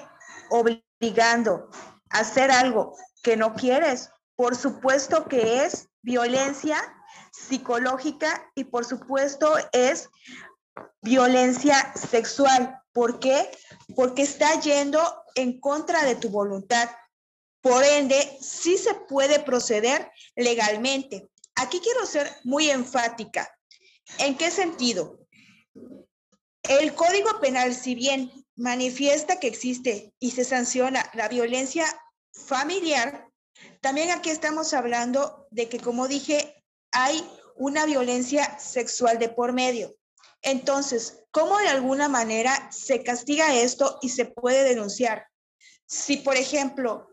obligando a hacer algo que no quieres, por supuesto que es violencia psicológica y por supuesto es violencia sexual. ¿Por qué? Porque está yendo en contra de tu voluntad. Por ende, sí se puede proceder legalmente. Aquí quiero ser muy enfática. ¿En qué sentido? El Código Penal, si bien manifiesta que existe y se sanciona la violencia familiar, también aquí estamos hablando de que, como dije, hay una violencia sexual de por medio. Entonces, ¿cómo de alguna manera se castiga esto y se puede denunciar? Si, por ejemplo,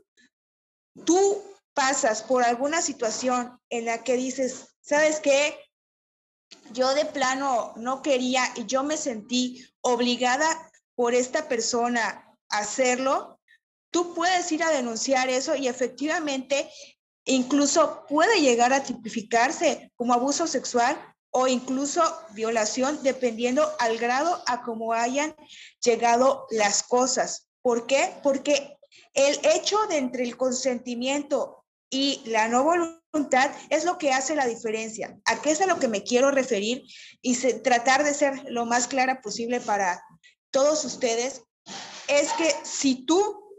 tú pasas por alguna situación en la que dices, ¿sabes qué? Yo de plano no quería y yo me sentí obligada por esta persona a hacerlo, tú puedes ir a denunciar eso y efectivamente incluso puede llegar a tipificarse como abuso sexual o incluso violación, dependiendo al grado a cómo hayan llegado las cosas. ¿Por qué? Porque el hecho de entre el consentimiento y la no voluntad es lo que hace la diferencia. ¿A qué es a lo que me quiero referir? Y tratar de ser lo más clara posible para todos ustedes. Es que si tú,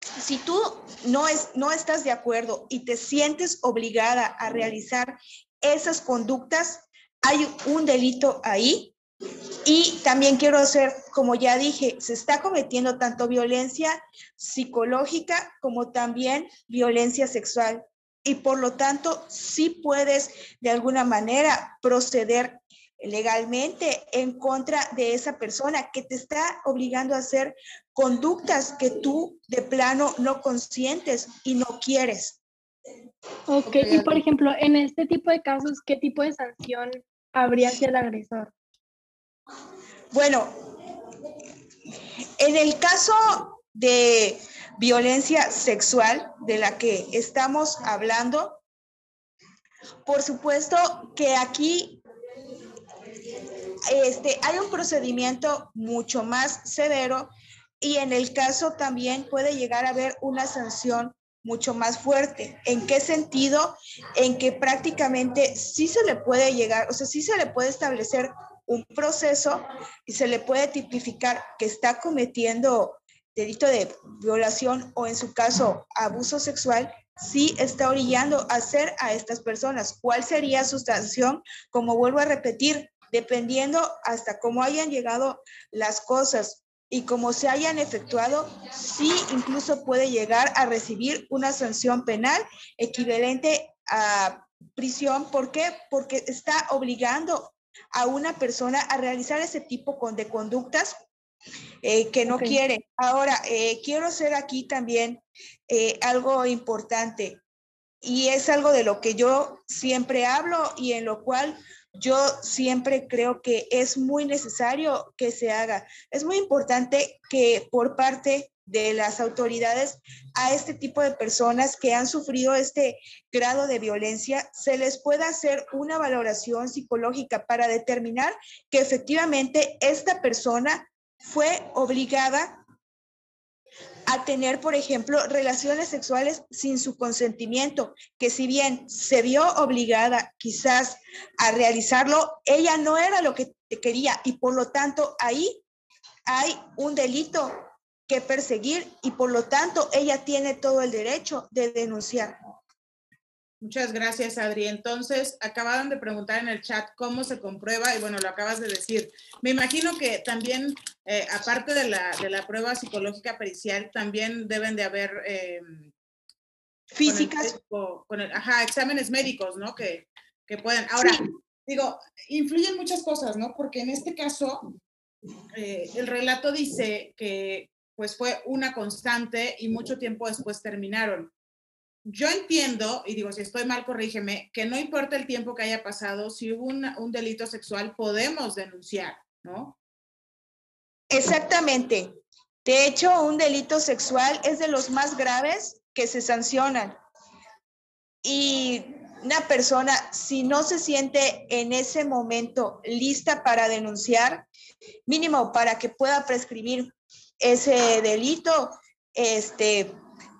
si tú no, es, no estás de acuerdo y te sientes obligada a realizar esas conductas, hay un delito ahí. Y también quiero hacer, como ya dije, se está cometiendo tanto violencia psicológica como también violencia sexual. Y por lo tanto, sí puedes de alguna manera proceder legalmente en contra de esa persona que te está obligando a hacer conductas que tú de plano no consientes y no quieres. Ok, y por ejemplo, en este tipo de casos, ¿qué tipo de sanción habría hacia el agresor? Bueno, en el caso de violencia sexual de la que estamos hablando, por supuesto que aquí este, hay un procedimiento mucho más severo y en el caso también puede llegar a haber una sanción mucho más fuerte. ¿En qué sentido? En que prácticamente sí se le puede llegar, o sea, sí se le puede establecer un proceso y se le puede tipificar que está cometiendo delito de violación o en su caso abuso sexual, sí está orillando a hacer a estas personas. ¿Cuál sería su sanción? Como vuelvo a repetir, dependiendo hasta cómo hayan llegado las cosas y cómo se hayan efectuado, sí incluso puede llegar a recibir una sanción penal equivalente a prisión. ¿Por qué? Porque está obligando a una persona a realizar ese tipo de conductas eh, que no quiere. Ahora, eh, quiero hacer aquí también eh, algo importante y es algo de lo que yo siempre hablo y en lo cual yo siempre creo que es muy necesario que se haga. Es muy importante que por parte de las autoridades a este tipo de personas que han sufrido este grado de violencia, se les pueda hacer una valoración psicológica para determinar que efectivamente esta persona fue obligada a tener, por ejemplo, relaciones sexuales sin su consentimiento, que si bien se vio obligada quizás a realizarlo, ella no era lo que quería y por lo tanto ahí hay un delito que perseguir y por lo tanto ella tiene todo el derecho de denunciar. Muchas gracias, Adri. Entonces, acababan de preguntar en el chat cómo se comprueba y bueno, lo acabas de decir. Me imagino que también, eh, aparte de la, de la, prueba psicológica pericial, también deben de haber... Eh, Físicas. Con el, ajá, exámenes médicos, ¿no? Que, que pueden. Ahora, digo, influyen muchas cosas, ¿no? Porque en este caso, eh, el relato dice que pues fue una constante y mucho tiempo después terminaron yo entiendo, y digo, si estoy mal, corrígeme, que no importa el tiempo que haya pasado, si hubo un delito sexual, podemos denunciar, ¿no? Exactamente. De hecho, un delito sexual es de los más graves que se sancionan. Y una persona, si no se siente en ese momento lista para denunciar, mínimo para que pueda prescribir ese delito, este,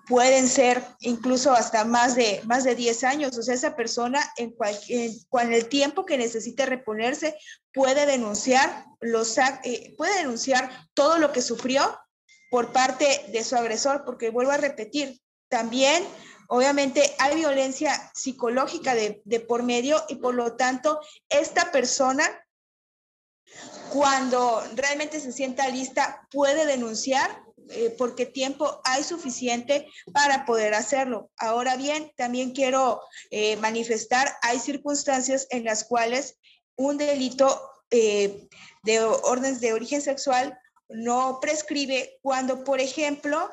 pueden ser incluso hasta más de, más de 10 años. O sea, esa persona en, cualquier, en, el tiempo que necesite reponerse puede denunciar, los, eh, puede denunciar todo lo que sufrió por parte de su agresor, porque vuelvo a repetir, también obviamente hay violencia psicológica de, por medio y por lo tanto esta persona cuando realmente se sienta lista puede denunciar eh, porque tiempo hay suficiente para poder hacerlo. Ahora bien, también quiero eh, manifestar, hay circunstancias en las cuales un delito eh, de órdenes de origen sexual no prescribe cuando, por ejemplo,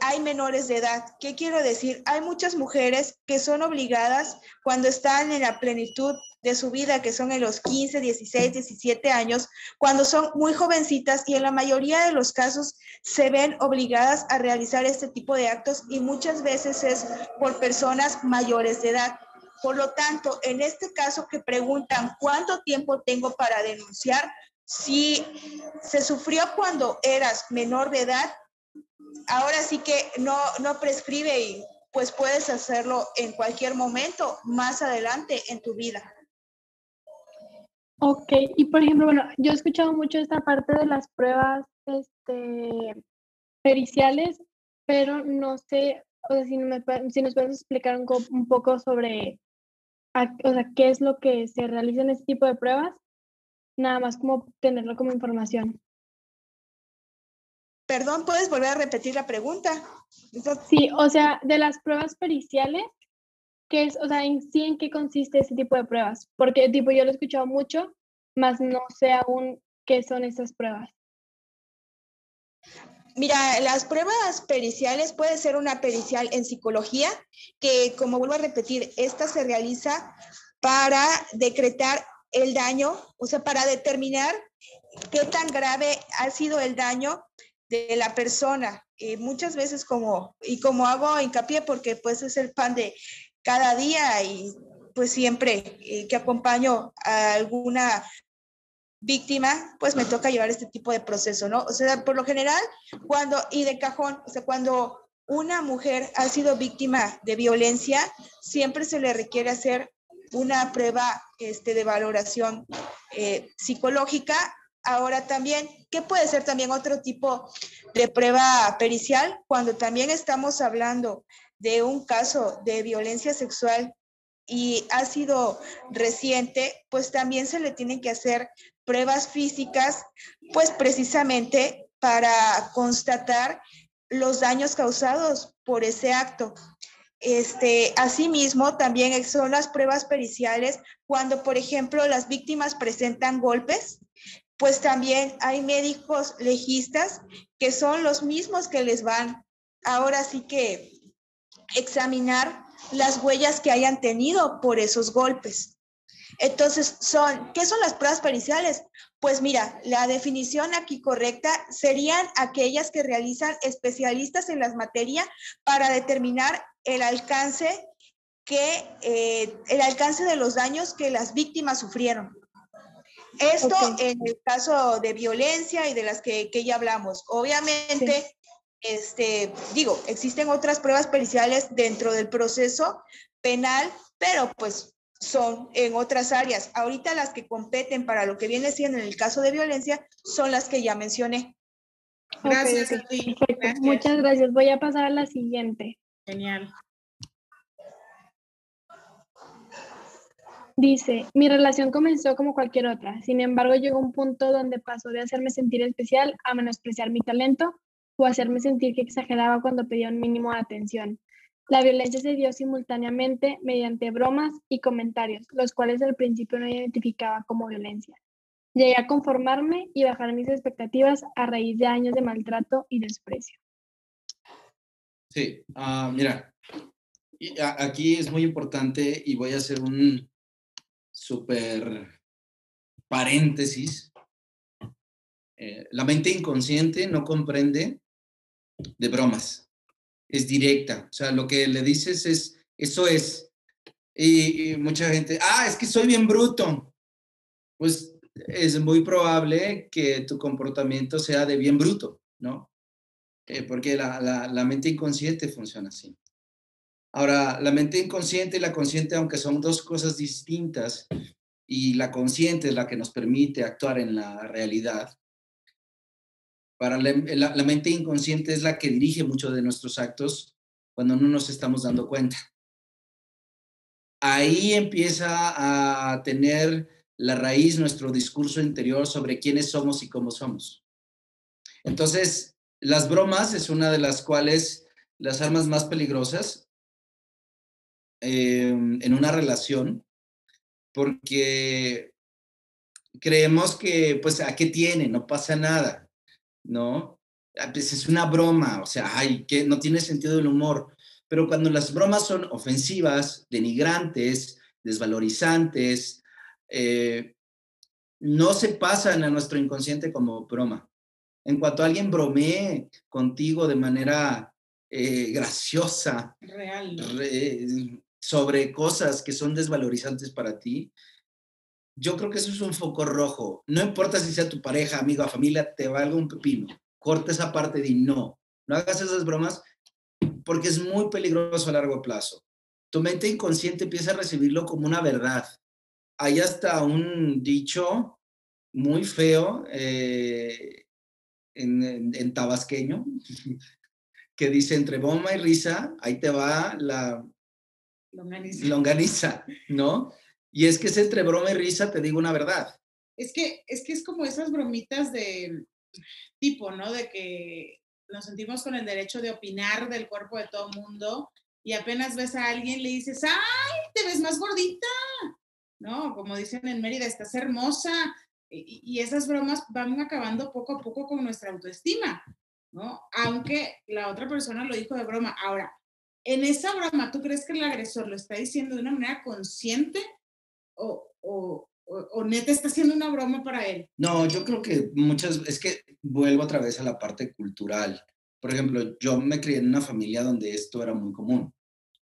hay menores de edad. ¿Qué quiero decir? Hay muchas mujeres que son obligadas cuando están en la plenitud de su vida, que son en los 15, 16, 17 años, cuando son muy jovencitas y en la mayoría de los casos se ven obligadas a realizar este tipo de actos y muchas veces es por personas mayores de edad. Por lo tanto, en este caso que preguntan cuánto tiempo tengo para denunciar, si se sufrió cuando eras menor de edad, ahora sí que no, no prescribe y pues puedes hacerlo en cualquier momento más adelante en tu vida. Ok, y por ejemplo, bueno, yo he escuchado mucho esta parte de las pruebas este, periciales, pero no sé, o sea, si, si nos puedes explicar un, poco sobre, o sea, qué es lo que se realiza en este tipo de pruebas, nada más como tenerlo como información. Perdón, ¿puedes volver a repetir la pregunta? Sí, o sea, de las pruebas periciales, ¿qué es, o sea, en sí en qué consiste ese tipo de pruebas? Porque tipo yo lo he escuchado mucho, más no sé aún qué son esas pruebas. Mira, las pruebas periciales puede ser una pericial en psicología, que como vuelvo a repetir, esta se realiza para decretar el daño, o sea, para determinar qué tan grave ha sido el daño de la persona. Y muchas veces como, y como hago hincapié porque pues es el pan de cada día y pues siempre eh, que acompaño a alguna víctima, pues me toca llevar este tipo de proceso, ¿no? O sea, por lo general, cuando, y de cajón, o sea, cuando una mujer ha sido víctima de violencia, siempre se le requiere hacer una prueba este, de valoración eh, psicológica. Ahora también, ¿qué puede ser también otro tipo de prueba pericial? Cuando también estamos hablando de un caso de violencia sexual y ha sido reciente, pues también se le tienen que hacer pruebas físicas, pues precisamente para constatar los daños causados por ese acto. Este, asimismo, también son las pruebas periciales cuando, por ejemplo, las víctimas presentan golpes, pues también hay médicos legistas que son los mismos que les van ahora sí que examinar las huellas que hayan tenido por esos golpes. Entonces, son, ¿qué son las pruebas periciales? Pues mira, la definición aquí correcta serían aquellas que realizan especialistas en las materias para determinar el alcance que eh, el alcance de los daños que las víctimas sufrieron. Esto en el caso de violencia y de las que, que ya hablamos. Obviamente, este, digo, existen otras pruebas periciales dentro del proceso penal, pero pues son en otras áreas. Ahorita las que competen para lo que viene siendo en el caso de violencia son las que ya mencioné. Gracias ok, a ti. Perfecto. Gracias. Muchas gracias. Voy a pasar a la siguiente. Genial. Dice, mi relación comenzó como cualquier otra, sin embargo llegó un punto donde pasó de hacerme sentir especial a menospreciar mi talento o hacerme sentir que exageraba cuando pedía un mínimo de atención. La violencia se dio simultáneamente mediante bromas y comentarios, los cuales al principio no identificaba como violencia. Llegué a conformarme y bajar mis expectativas a raíz de años de maltrato y desprecio. Sí, ah, mira, aquí es muy importante y voy a hacer un súper paréntesis. Eh, la mente inconsciente no comprende de bromas, es directa, o sea, lo que le dices es, eso es. Y, mucha gente, ah, es que soy bien bruto. Pues es muy probable que tu comportamiento sea de bien bruto, ¿no? Eh, porque la, la mente inconsciente funciona así. Ahora, la mente inconsciente y la consciente, aunque son dos cosas distintas, y la consciente es la que nos permite actuar en la realidad, para la, mente inconsciente es la que dirige muchos de nuestros actos cuando no nos estamos dando cuenta. Ahí empieza a tener la raíz nuestro discurso interior sobre quiénes somos y cómo somos. Entonces, las bromas es una de las cuales las armas más peligrosas eh, en una relación, porque creemos que, pues, ¿a qué tiene? No pasa nada, ¿no? Pues es una broma, o sea, ay, que no tiene sentido el humor. Pero cuando las bromas son ofensivas, denigrantes, desvalorizantes, eh, no se pasan a nuestro inconsciente como broma. En cuanto alguien bromee contigo de manera eh, graciosa, Real. Sobre cosas que son desvalorizantes para ti, yo creo que eso es un foco rojo. No importa si sea tu pareja, amigo, familia, te valga un pepino. Corta esa parte de no. No hagas esas bromas porque es muy peligroso a largo plazo. Tu mente inconsciente empieza a recibirlo como una verdad. Hay hasta un dicho muy feo eh, en, en- tabasqueño que dice entre broma y risa, ahí te va la, Longaniza. longaniza, ¿no? Y es que es entre broma y risa, te digo una verdad. Es que, es que es como esas bromitas de tipo, ¿no? De que nos sentimos con el derecho de opinar del cuerpo de todo mundo y apenas ves a alguien le dices, ¡ay, te ves más gordita! ¿No? Como dicen en Mérida, estás hermosa. Y, y esas bromas van acabando poco a poco con nuestra autoestima, ¿no? Aunque la otra persona lo dijo de broma. Ahora, en esa broma, ¿tú crees que el agresor lo está diciendo de una manera consciente o, o, o, o neta está haciendo una broma para él? No, yo creo que muchas, es que vuelvo otra vez a la parte cultural. Por ejemplo, yo me crié en una familia donde esto era muy común.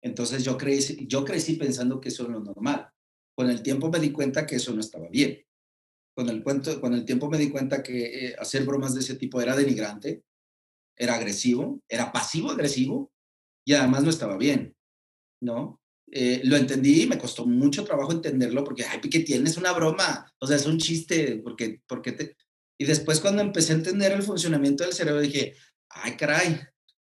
Entonces yo crecí, yo crecí pensando que eso era lo normal. Con el tiempo me di cuenta que eso no estaba bien. Con el, cuento, con el tiempo me di cuenta que eh, hacer bromas de ese tipo era denigrante, era agresivo, era pasivo-agresivo y además no estaba bien, ¿no? Eh, lo entendí, me costó mucho trabajo entenderlo porque, ay, ¿qué tienes? Una broma, o sea, es un chiste, porque, porque te... Y después cuando empecé a entender el funcionamiento del cerebro dije, ay, caray,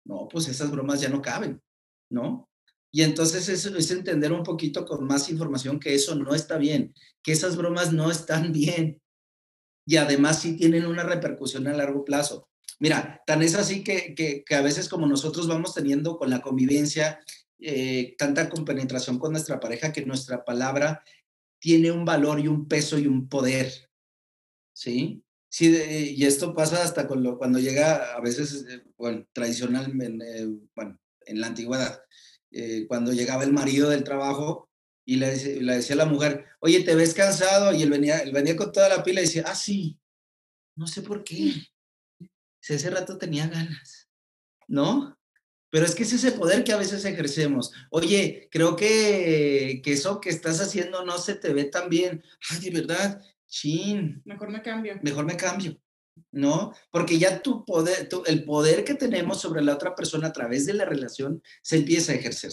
no, pues esas bromas ya no caben, ¿no? Y entonces es, es entender un poquito con más información que eso no está bien, que esas bromas no están bien y además sí tienen una repercusión a largo plazo. Mira, tan es así que, que, que a veces como nosotros vamos teniendo con la convivencia eh, tanta compenetración con nuestra pareja que nuestra palabra tiene un valor y un peso y un poder, ¿sí? Sí, de- y esto pasa hasta con lo, cuando llega a veces, eh, bueno, tradicionalmente, eh, bueno, en la antigüedad, eh, cuando llegaba el marido del trabajo y le, le decía a la mujer, oye, ¿te ves cansado? Y él venía, él venía con toda la pila y decía, ah, sí, no sé por qué. Si hace rato tenía ganas, ¿no? Pero es que es ese poder que a veces ejercemos. Oye, creo que, que eso que estás haciendo no se te ve tan bien. Ay, de verdad, chin, Mejor me cambio. mejor me cambio, ¿no? Porque ya tu poder, tu- el poder que tenemos sobre la otra persona a través de la relación se empieza a ejercer.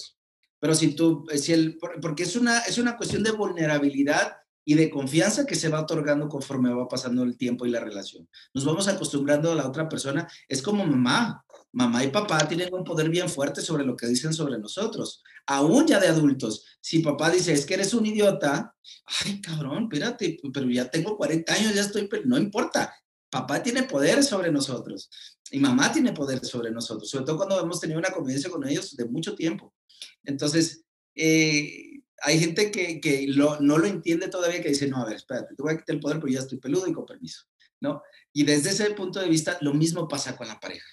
Pero si tú, si el, por- porque es una, es una cuestión de vulnerabilidad y de confianza que se va otorgando conforme va pasando el tiempo y la relación. Nos vamos acostumbrando a la otra persona. Es como mamá. Mamá y papá tienen un poder bien fuerte sobre lo que dicen sobre nosotros. Aún ya de adultos. Si papá dice, es que eres un idiota, ay, cabrón, espérate, pero ya tengo 40 años, ya estoy, pero no importa. Papá tiene poder sobre nosotros y mamá tiene poder sobre nosotros, sobre todo cuando hemos tenido una convivencia con ellos de mucho tiempo. Entonces, eh, hay gente que, que lo- no lo entiende todavía, que dice, no, a ver, espérate, te voy a quitar el poder, pero ya estoy peludo y con permiso, ¿no? Y desde ese punto de vista, lo mismo pasa con la pareja,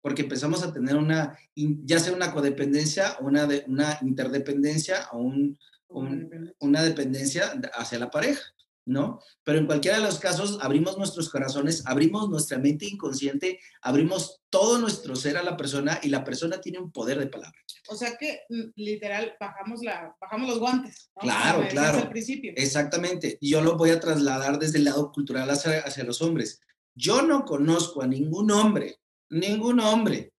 porque empezamos a tener una, ya sea una codependencia, una, de, una interdependencia o un, un- una dependencia hacia la pareja, ¿no? Pero en cualquiera de los casos abrimos nuestros corazones, abrimos nuestra mente inconsciente, abrimos todo nuestro ser a la persona y la persona tiene un poder de palabra. O sea que mm, literal bajamos, la, bajamos los guantes. ¿no? Claro, claro. Al principio. Exactamente. Yo lo voy a trasladar desde el lado cultural hacia, hacia los hombres. Yo no conozco a ningún hombre, ningún hombre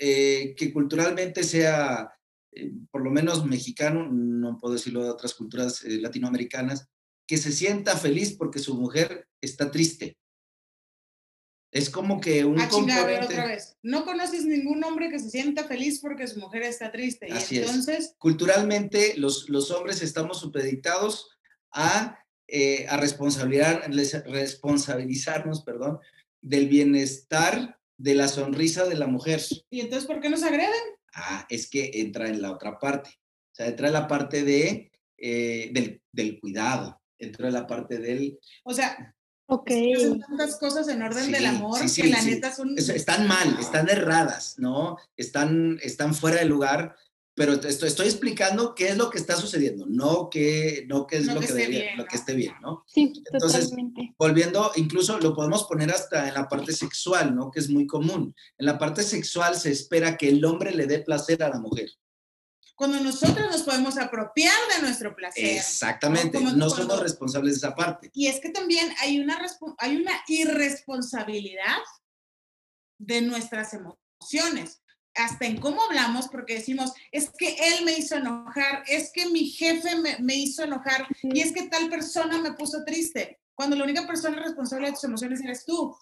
eh, que culturalmente sea, eh, por lo menos mexicano, no puedo decirlo de otras culturas eh, latinoamericanas, que se sienta feliz porque su mujer está triste. Es como que un A chingar, a ver, componente. otra vez. No conoces ningún hombre que se sienta feliz porque su mujer está triste. Así y es. entonces, culturalmente los, los hombres estamos supeditados a, eh, a responsabilizarnos perdón, del bienestar de la sonrisa de la mujer. ¿y entonces por qué nos agreden? Ah, es que entra en la otra parte. O sea, entra en la parte de, eh, del, del cuidado, entra en la parte del... O sea, Ok. es que hacen tantas cosas en orden Sí, del amor sí, sí, que la sí. neta son. es- están mal, están erradas, ¿no? Están, están fuera de lugar, pero te estoy, estoy explicando qué es lo que está sucediendo, no qué, no qué es No lo que que, esté debería- bien, lo ¿no? que esté bien, ¿no? Sí, Entonces, totalmente. volviendo, incluso lo podemos poner hasta en la parte sexual, ¿no? Que es muy común. En la parte sexual se espera que el hombre le dé placer a la mujer. Cuando nosotros nos podemos apropiar de nuestro placer. Exactamente, no cuando- somos responsables de esa parte. Y es que también hay una, hay una irresponsabilidad de nuestras emociones, hasta en cómo hablamos, porque decimos, es que él me hizo enojar, es que mi jefe me, me hizo enojar, y es que tal persona me puso triste, cuando la única persona responsable de tus emociones eres tú.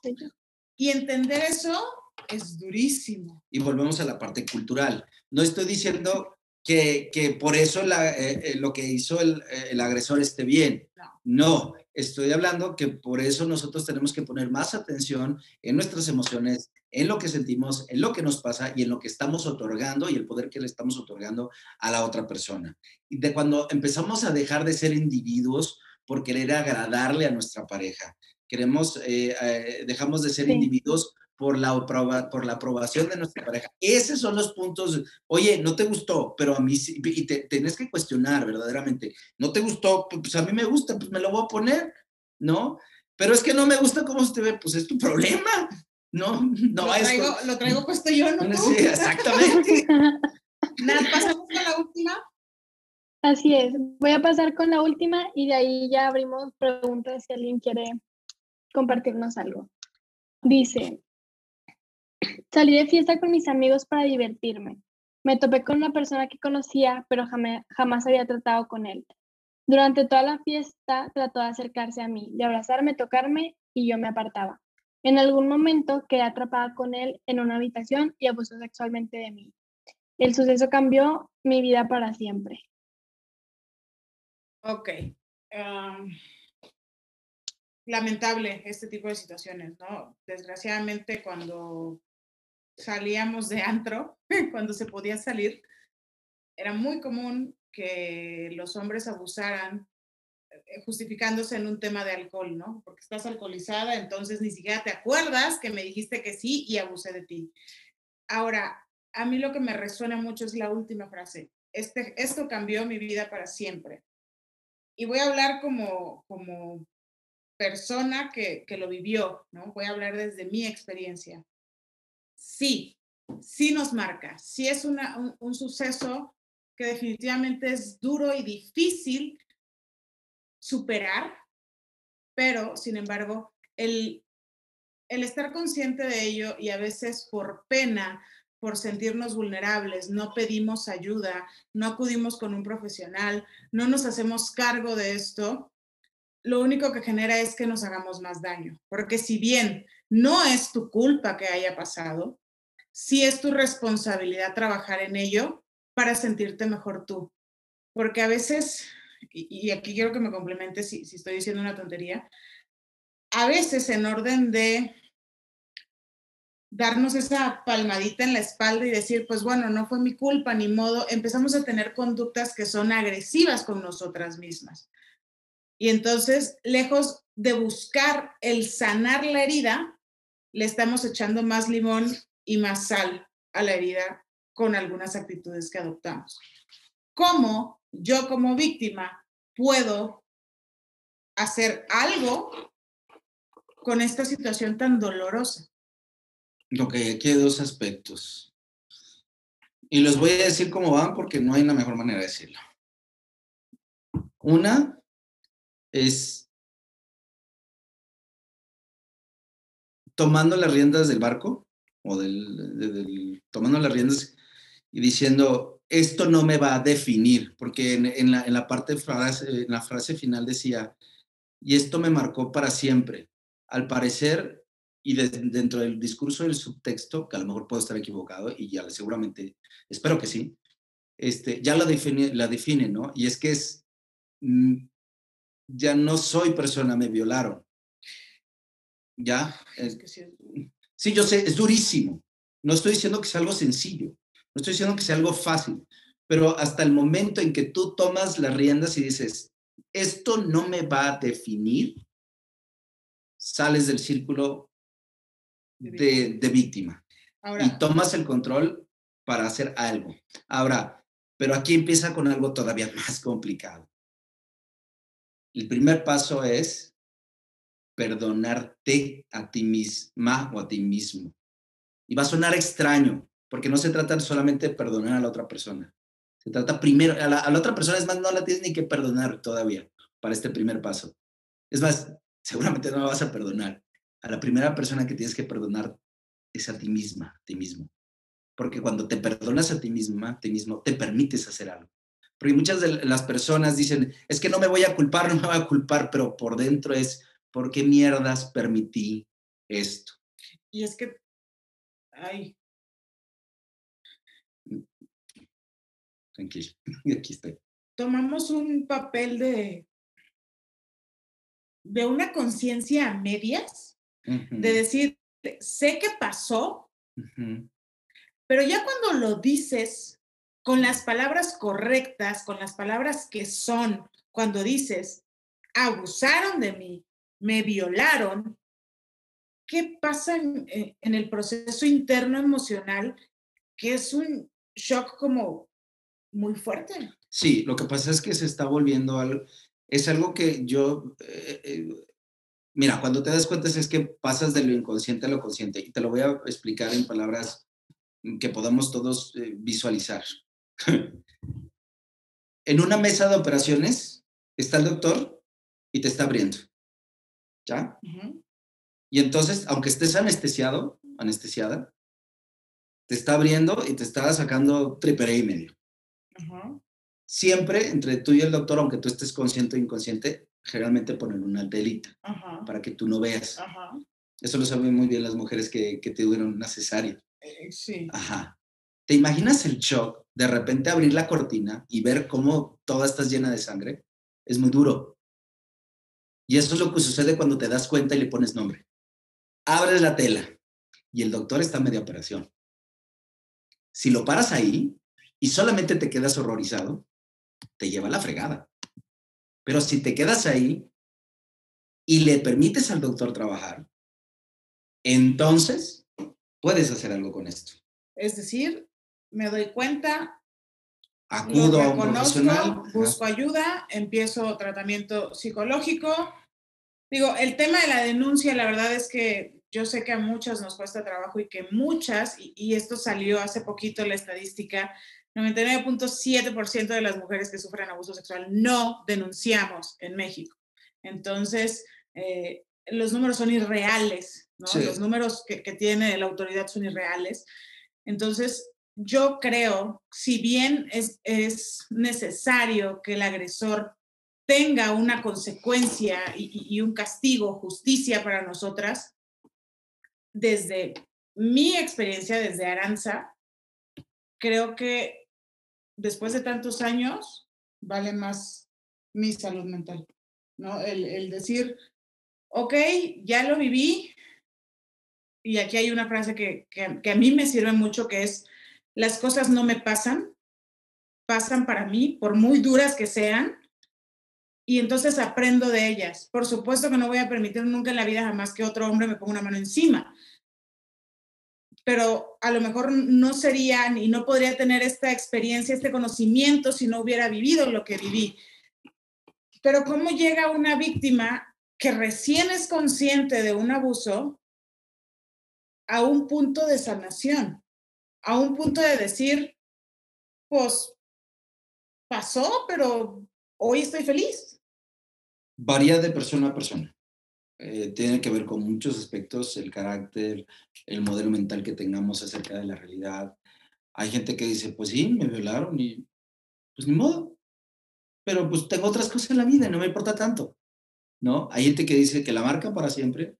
Y entender eso es durísimo. Y volvemos a la parte cultural. No estoy diciendo que, que por eso la- eh, eh, lo que hizo el, eh, el agresor esté bien. No. No, estoy hablando que por eso nosotros tenemos que poner más atención en nuestras emociones, en lo que sentimos, en lo que nos pasa y en lo que estamos otorgando y el poder que le estamos otorgando a la otra persona. Y de cuando empezamos a dejar de ser individuos por querer agradarle a nuestra pareja, queremos, eh, eh, dejamos de ser Sí. individuos por la, por la aprobación de nuestra pareja. Esos son los puntos, oye, no te gustó, pero a mí sí, y te tenés que cuestionar verdaderamente, no te gustó, pues a mí me gusta, pues me lo voy a poner, ¿no? Pero es que no me gusta cómo se te ve, pues es tu problema, ¿no? No lo, traigo, con- lo traigo puesto yo, ¿no? tú? Sí, exactamente. Nada, pasamos a la última. Así es. Voy a pasar con la última y de ahí ya abrimos preguntas si alguien quiere compartirnos algo. Dice, salí de fiesta con mis amigos para divertirme. Me topé con una persona que conocía, pero jamás había tratado con él. Durante toda la fiesta trató de acercarse a mí, de abrazarme, tocarme y yo me apartaba. En algún momento quedé atrapada con él en una habitación y abusó sexualmente de mí. El suceso cambió mi vida para siempre. Ok. am, lamentable este tipo de situaciones, ¿no? Desgraciadamente cuando salíamos de antro, cuando se podía salir, era muy común que los hombres abusaran eh, justificándose en un tema de alcohol, ¿no? Porque estás alcoholizada, entonces ni siquiera te acuerdas que me dijiste que sí y abusé de ti. Ahora, a mí lo que me resuena mucho es la última frase. este, esto cambió mi vida para siempre. Y voy a hablar como, como persona que, que lo vivió, ¿no? Voy a hablar desde mi experiencia. Sí, sí nos marca, sí es un, un suceso que definitivamente es duro y difícil superar, pero sin embargo, el, el estar consciente de ello y a veces por pena, por sentirnos vulnerables, no pedimos ayuda, no acudimos con un profesional, no nos hacemos cargo de esto, lo único que genera es que nos hagamos más daño. Porque si bien no es tu culpa que haya pasado, sí es tu responsabilidad trabajar en ello para sentirte mejor tú. Porque a veces, y, aquí quiero que me complemente si, si estoy diciendo una tontería, a veces en orden de darnos esa palmadita en la espalda y decir, pues bueno, no fue mi culpa, ni modo, empezamos a tener conductas que son agresivas con nosotras mismas. Y entonces, lejos de buscar el sanar la herida, le estamos echando más limón y más sal a la herida con algunas actitudes que adoptamos. ¿Cómo yo como víctima puedo hacer algo con esta situación tan dolorosa? Ok, aquí hay dos aspectos. Y los voy a decir cómo van porque no hay una mejor manera de decirlo. Una es tomando las riendas del barco o del, tomando las riendas y diciendo, esto no me va a definir, porque en, la, en la parte frase, en la frase final decía, y esto me marcó para siempre. Al parecer, y dentro del discurso del subtexto, que a lo mejor puedo estar equivocado y ya seguramente, espero que sí, este, ya la define, la define, ¿no? Y es que es, mm, ya no soy persona, me violaron. ¿Ya? Es, sí, yo sé, es durísimo. No estoy diciendo que sea algo sencillo, no estoy diciendo que sea algo fácil, pero hasta el momento en que tú tomas las riendas y dices, esto no me va a definir, sales del círculo de, víctima. y tomas el control para hacer algo. Ahora, pero aquí empieza con algo todavía más complicado. El primer paso es perdonarte a ti misma o a ti mismo. Y va a sonar extraño, porque no se trata solamente de perdonar a la otra persona. Se trata primero, a la, otra persona es más, no la tienes ni que perdonar todavía para este primer paso. Es más, seguramente no la vas a perdonar a la primera persona que tienes que perdonar es a ti misma, a ti mismo. Porque cuando te perdonas a ti misma, a ti mismo, te permites hacer algo. Porque muchas de las personas dicen, es que no me voy a culpar, no me voy a culpar, pero por dentro es, ¿por qué mierdas permití esto? Y es que, ay. Tranquilo, aquí estoy. Tomamos un papel de, de una conciencia a medias de decir, sé que pasó, pero ya cuando lo dices con las palabras correctas, con las palabras que son, cuando dices, abusaron de mí, me violaron, ¿qué pasa en, eh, en el proceso interno emocional que es un shock como muy fuerte? Sí, lo que pasa es que se está volviendo algo, es algo que yo eh, eh, Mira, cuando te das cuenta es que pasas de lo inconsciente a lo consciente y te lo voy a explicar en palabras que podamos todos visualizar. en una mesa de operaciones está el doctor y te está abriendo. ¿Ya? Y entonces, aunque estés anestesiado, anestesiada, te está abriendo y te está sacando triple y medio. Siempre entre tú y el doctor, aunque tú estés consciente o inconsciente, generalmente ponen una telita para que tú no veas. Eso lo saben muy bien las mujeres que, que tuvieron una cesárea. Eh, sí. Ajá. ¿Te imaginas el shock de repente abrir la cortina y ver cómo toda está llena de sangre? Es muy duro. Y eso es lo que sucede cuando te das cuenta y le pones nombre. Abres la tela y el doctor está en media operación. Si lo paras ahí y solamente te quedas horrorizado, te lleva la fregada. Pero si te quedas ahí y le permites al doctor trabajar, entonces puedes hacer algo con esto. Es decir, me doy cuenta, Acudo a un profesional. busco ayuda, empiezo tratamiento psicológico. Digo, el tema de la denuncia, la verdad es que yo sé que a muchas nos cuesta trabajo y que muchas, y, y esto salió hace poquito la estadística, 99.7% de las mujeres que sufren abuso sexual no denunciamos en México. Entonces, eh, los números son irreales, ¿no? Sí. Los números que, que tiene la autoridad son irreales. Entonces, yo creo, si bien es, es necesario que el agresor tenga una consecuencia y, un castigo, justicia para nosotras, desde mi experiencia, desde Aranza, creo que después de tantos años vale más mi salud mental, ¿no? El, el decir, ok, ya lo viví, y aquí hay una frase que, que a mí me sirve mucho, que es, las cosas no me pasan, pasan para mí, por muy duras que sean, y entonces aprendo de ellas. Por supuesto que no voy a permitir nunca en la vida jamás que otro hombre me ponga una mano encima, pero a lo mejor no serían y no podría tener esta experiencia, este conocimiento si no hubiera vivido lo que viví. Pero ¿cómo llega una víctima que recién es consciente de un abuso a un punto de sanación? A un punto de decir, pues pasó, pero hoy estoy feliz. Varía de persona a persona. Eh, tiene que ver con muchos aspectos, el carácter, el modelo mental que tengamos acerca de la realidad. Hay gente que dice, pues sí, me violaron y pues ni modo. Pero pues tengo otras cosas en la vida y no me importa tanto. ¿No? Hay gente que dice que la marca para siempre,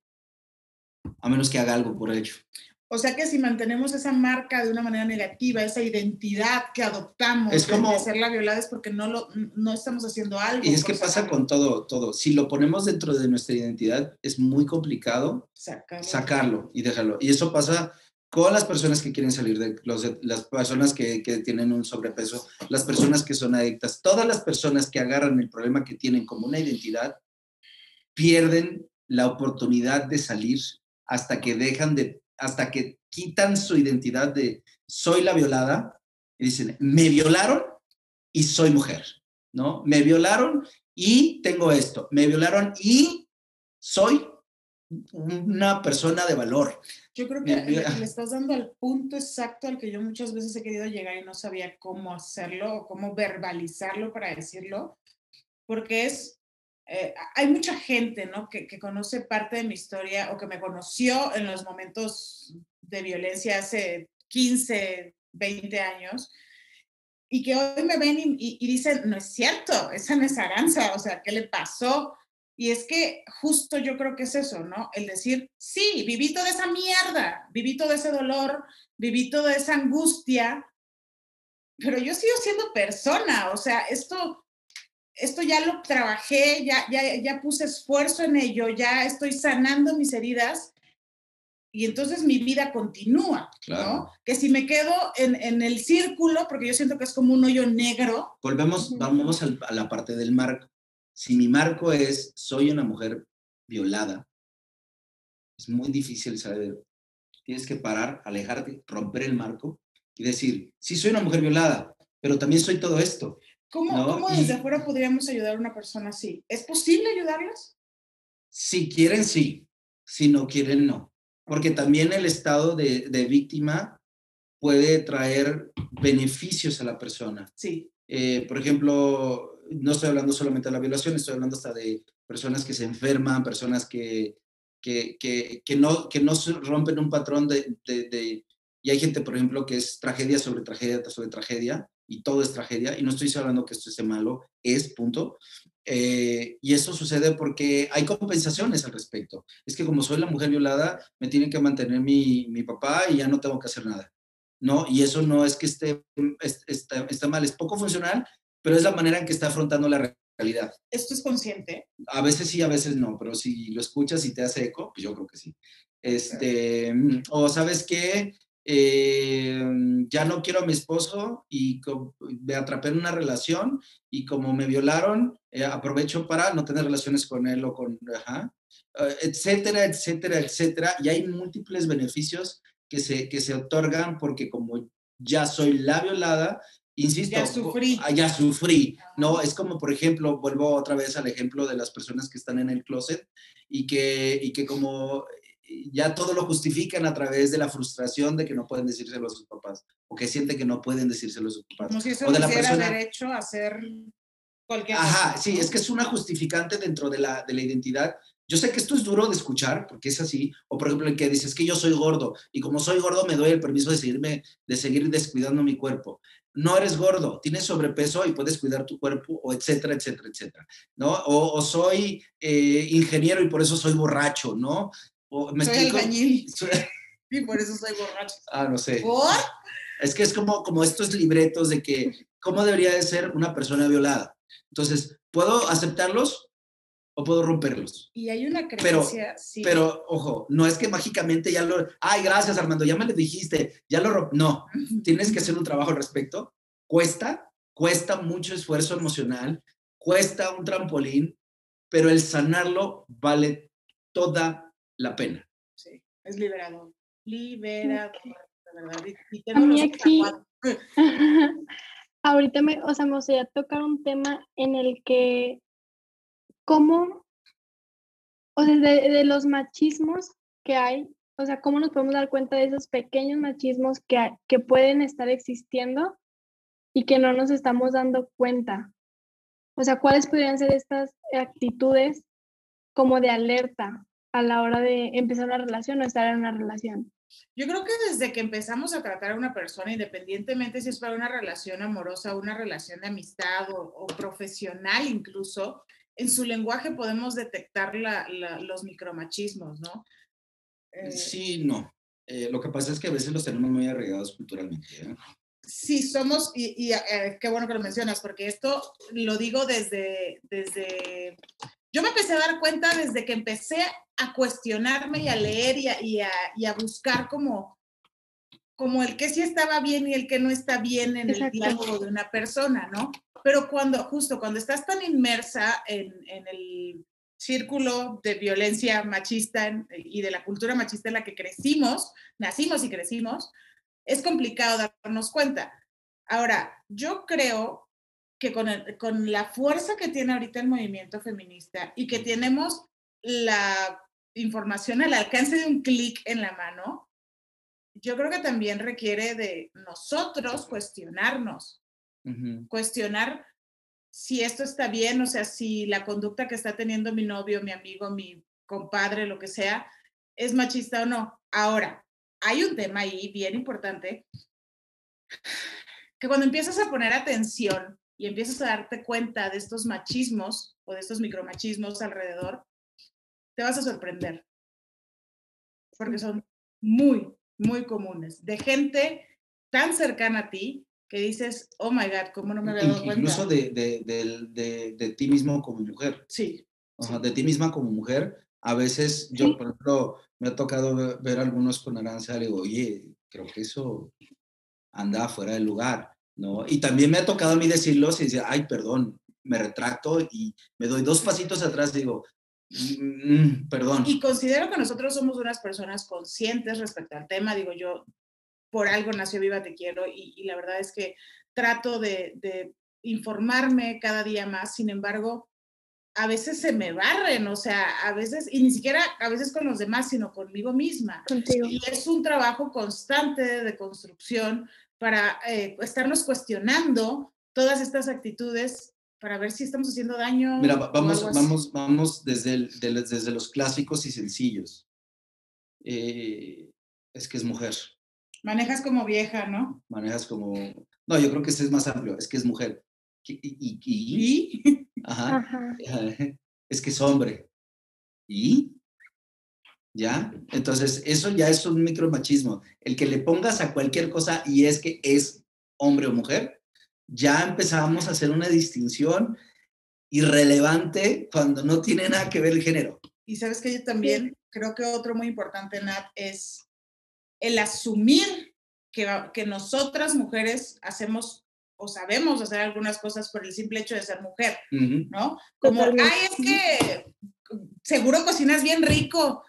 a menos que haga algo por ello. O sea que si mantenemos esa marca de una manera negativa, esa identidad que adoptamos Es como- de ser la violada es porque no, lo, no estamos haciendo algo. Y es que pasa con todo, todo. Si lo ponemos dentro de nuestra identidad, es muy complicado Sacarlo. sacarlo y dejarlo. Y eso pasa con las personas que quieren salir de closet, las personas que, que tienen un sobrepeso, las personas que son adictas, todas las personas que agarran el problema que tienen como una identidad, pierden la oportunidad de salir hasta que dejan de, hasta que quitan su identidad de soy la violada y dicen, me violaron y soy mujer, ¿no? Me violaron y tengo esto, me violaron y soy una persona de valor. Yo creo que le estás dando al punto exacto al que yo muchas veces he querido llegar y no sabía cómo hacerlo o cómo verbalizarlo para decirlo, porque es, eh, hay mucha gente, ¿no? Que, que conoce parte de mi historia o que me conoció en los momentos de violencia hace 15, 20 años y que hoy me ven y, y- y dicen, no es cierto, esa no es Aranza, o sea, ¿qué le pasó? Y es que justo yo creo que es eso, ¿no? El decir, sí, viví toda esa mierda, viví todo ese dolor, viví toda esa angustia, pero yo sigo siendo persona, o sea, esto, esto ya lo trabajé, ya, ya, ya puse esfuerzo en ello, ya estoy sanando mis heridas y entonces mi vida continúa, Claro. ¿no? Que si me quedo en, en el círculo, porque yo siento que es como un hoyo negro, Volvemos, vamos al- a la parte del marco. Si mi marco es, soy una mujer violada, es muy difícil saber. Tienes que parar, alejarte, romper el marco y decir, sí soy una mujer violada, pero también soy todo esto. ¿Cómo, No, cómo y- desde afuera podríamos ayudar a una persona así? ¿Es posible ayudarlas? Si quieren, sí. Si no quieren, no. Porque también el estado de, de víctima puede traer beneficios a la persona. Sí. Eh, por ejemplo, no estoy hablando solamente de la violación, estoy hablando hasta de personas que se enferman, personas que, que, que, que no, que no rompen un patrón de, de, de- Y hay gente, por ejemplo, que es tragedia sobre tragedia sobre tragedia, y todo es tragedia, y no estoy hablando que esto esté malo, es punto. Eh, y eso sucede porque hay compensaciones al respecto. Es que como soy la mujer violada, me tiene que mantener mi, mi papá y ya no tengo que hacer nada. ¿no? Y eso no es que esté, es- está, está mal, es poco funcional, pero es la manera en que está afrontando la realidad. ¿Esto es consciente? A veces sí, a veces no, pero si lo escuchas y te hace eco, pues yo creo que sí. Este, o sabes qué, Eh, ya no quiero a mi esposo y me atrapé en una relación y como me violaron, eh, aprovecho para no tener relaciones con él o con, ajá, eh, etcétera, etcétera, etcétera. Y hay múltiples beneficios que se, que se otorgan porque como ya soy la violada, Insisto, Ya sufrí. ah, ya sufrí, ¿no? Es como, por ejemplo, vuelvo otra vez al ejemplo de las personas que están en el closet y que, y que como ya todo lo justifican a través de la frustración de que no pueden decírselo a sus papás o que sienten que no pueden decírselo a sus papás. Como si eso o de la persona- derecho a hacer cualquier Ajá, cosa, sí, es que es una justificante dentro de la, de la identidad. Yo sé que esto es duro de escuchar, porque es así. O por ejemplo, el que dice, es que yo soy gordo, y como soy gordo me doy el permiso de, seguirme, de seguir descuidando mi cuerpo. No eres gordo, tienes sobrepeso y puedes cuidar tu cuerpo, o etcétera, etcétera, etcétera. ¿No? O, o soy eh, ingeniero y por eso soy borracho, ¿no? O, ¿me Soy explico? albañil Soy- y por eso soy borracho. Ah, no sé. ¿Por? Es que es como, como estos libretos de que, ¿cómo debería de ser una persona violada? Entonces, ¿puedo aceptarlos o puedo romperlos? Y hay una Pero- creencia, sí. Pero, ojo, no es que mágicamente ya lo... Ay, gracias Armando, ya me lo dijiste, ya lo... rom-". No, tienes que hacer un trabajo al respecto. Cuesta, cuesta mucho esfuerzo emocional, cuesta un trampolín, pero el sanarlo vale toda la pena. Sí, es liberador. Liberador, de verdad. Y, y A tengo mí los ojos aquí- aguados. Ahorita me, o sea, me gustaría tocar un tema en el que cómo, o sea, de, de los machismos que hay, o sea, cómo nos podemos dar cuenta de esos pequeños machismos que, hay- que pueden estar existiendo y que no nos estamos dando cuenta. O sea, ¿cuáles podrían ser estas actitudes como de alerta a la hora de empezar una relación o estar en una relación? Yo creo que desde que empezamos a tratar a una persona, independientemente si es para una relación amorosa, una relación de amistad o, o profesional incluso, en su lenguaje podemos detectar la- la- los micromachismos, ¿no? Eh, Sí, no. Eh, lo que pasa es que a veces los tenemos muy arraigados culturalmente. ¿eh? Sí, somos, y, y, eh, qué bueno que lo mencionas, porque esto lo digo desde, desde, yo me empecé a dar cuenta desde que empecé a cuestionarme y a leer y a, y a, y a buscar como, como el que sí estaba bien y el que no está bien en Exacto. el diálogo de una persona, ¿no? Pero cuando, justo cuando estás tan inmersa en, en el círculo de violencia machista en- y de la cultura machista en la que crecimos, nacimos y crecimos, es complicado darnos cuenta. Ahora, yo creo que con, el- con la fuerza que tiene ahorita el movimiento feminista y que tenemos la información al alcance de un clic en la mano, yo creo que también requiere de nosotros cuestionarnos, cuestionar si esto está bien, o sea, si la conducta que está teniendo mi novio, mi amigo, mi compadre, lo que sea, es machista o no. Ahora, hay un tema ahí bien importante, que cuando empiezas a poner atención y empiezas a darte cuenta de estos machismos o de estos micromachismos alrededor, te vas a sorprender, porque son muy, muy comunes, de gente tan cercana a ti que dices, oh my God, ¿cómo no me había dado cuenta? Incluso de, de, de- de ti mismo como mujer. Sí, Ajá, de ti misma como mujer. A veces yo, Sí. por ejemplo, me ha tocado ve- ver, algunos con Aranza, le digo, oye, creo que eso anda fuera del lugar, ¿no? Y también me ha tocado a mí decirlos y decir, ay, perdón, me retracto y me doy dos pasitos atrás y digo, "Mm, mm, perdón. Y considero que nosotros somos unas personas conscientes respecto al tema. Digo, yo por algo nació Viva Te Quiero y, y la verdad es que trato de, de informarme cada día más. Sin embargo, a veces se me barren, o sea, a veces, y ni siquiera a veces con los demás, sino conmigo misma. Contigo. Y es un trabajo constante de construcción para eh, estarnos cuestionando todas estas actitudes para ver si estamos haciendo daño. Mira, vamos, vamos, vamos desde, el- de los- desde los clásicos y sencillos. Eh, es que es mujer. Manejas como vieja, ¿no? Manejas como... No, yo creo que ese es más amplio, es que es mujer. ¿Y? y- y- Y Ajá. Ajá. Es que es hombre. ¿Y? ¿Ya? Entonces, eso ya es un micromachismo. El que le pongas a cualquier cosa y es que es hombre o mujer, ya empezamos a hacer una distinción irrelevante cuando no tiene nada que ver el género. Y sabes que yo también creo que otro muy importante, Nat, es el asumir que, que nosotras mujeres hacemos o sabemos hacer algunas cosas por el simple hecho de ser mujer, Ujú. ¿no? Como, Totalmente. ay, es que seguro cocinas bien rico.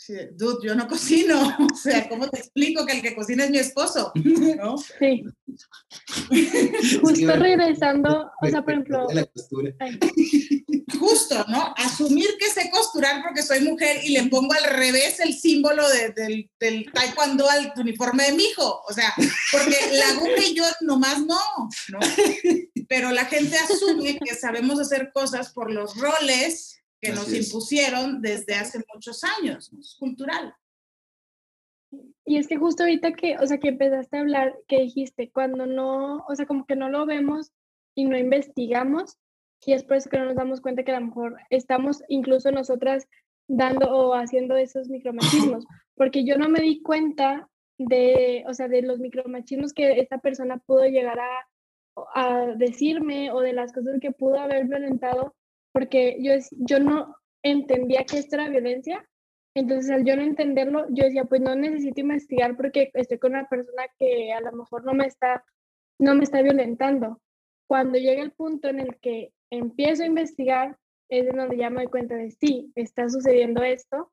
Sí, dude, yo no cocino. O sea, ¿cómo te explico que el que cocina es mi esposo? ¿No? Sí. Justo regresando, o sea, por ejemplo, La costura. ay, Justo, ¿no? Asumir que sé costurar porque soy mujer y le pongo al revés el símbolo de- del, del taekwondo al uniforme de mi hijo. O sea, porque la aguja y yo nomás no, ¿no? Pero la gente asume que sabemos hacer cosas por los roles que nos es. impusieron desde hace muchos años. Es cultural. Y es que justo ahorita que, o sea, que empezaste a hablar, que dijiste, cuando no, o sea, como que no lo vemos y no investigamos, y es por eso que no nos damos cuenta que a lo mejor estamos incluso nosotras dando o haciendo esos micromachismos, porque yo no me di cuenta de, o sea, de los micromachismos que esta persona pudo llegar a, a decirme o de las cosas que pudo haber violentado, porque yo, yo no entendía que esto era violencia entonces, al yo no entenderlo, yo decía, pues no necesito investigar porque estoy con una persona que a lo mejor no me está, no me está violentando. Cuando llega el punto en el que empiezo a investigar, es en donde ya me doy cuenta de sí, está sucediendo esto.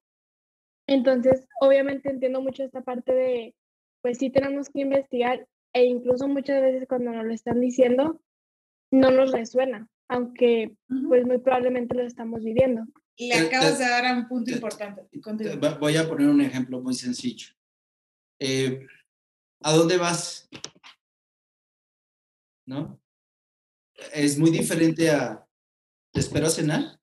Entonces, obviamente entiendo mucho esta parte de, pues sí tenemos que investigar e incluso muchas veces cuando nos lo están diciendo, no nos resuena, aunque pues muy probablemente lo estamos viviendo. Le acabas de dar a un punto te- importante. Continúa. Voy a poner un ejemplo muy sencillo. Eh, ¿A dónde vas? ¿No? Es muy diferente a, ¿te espero a cenar?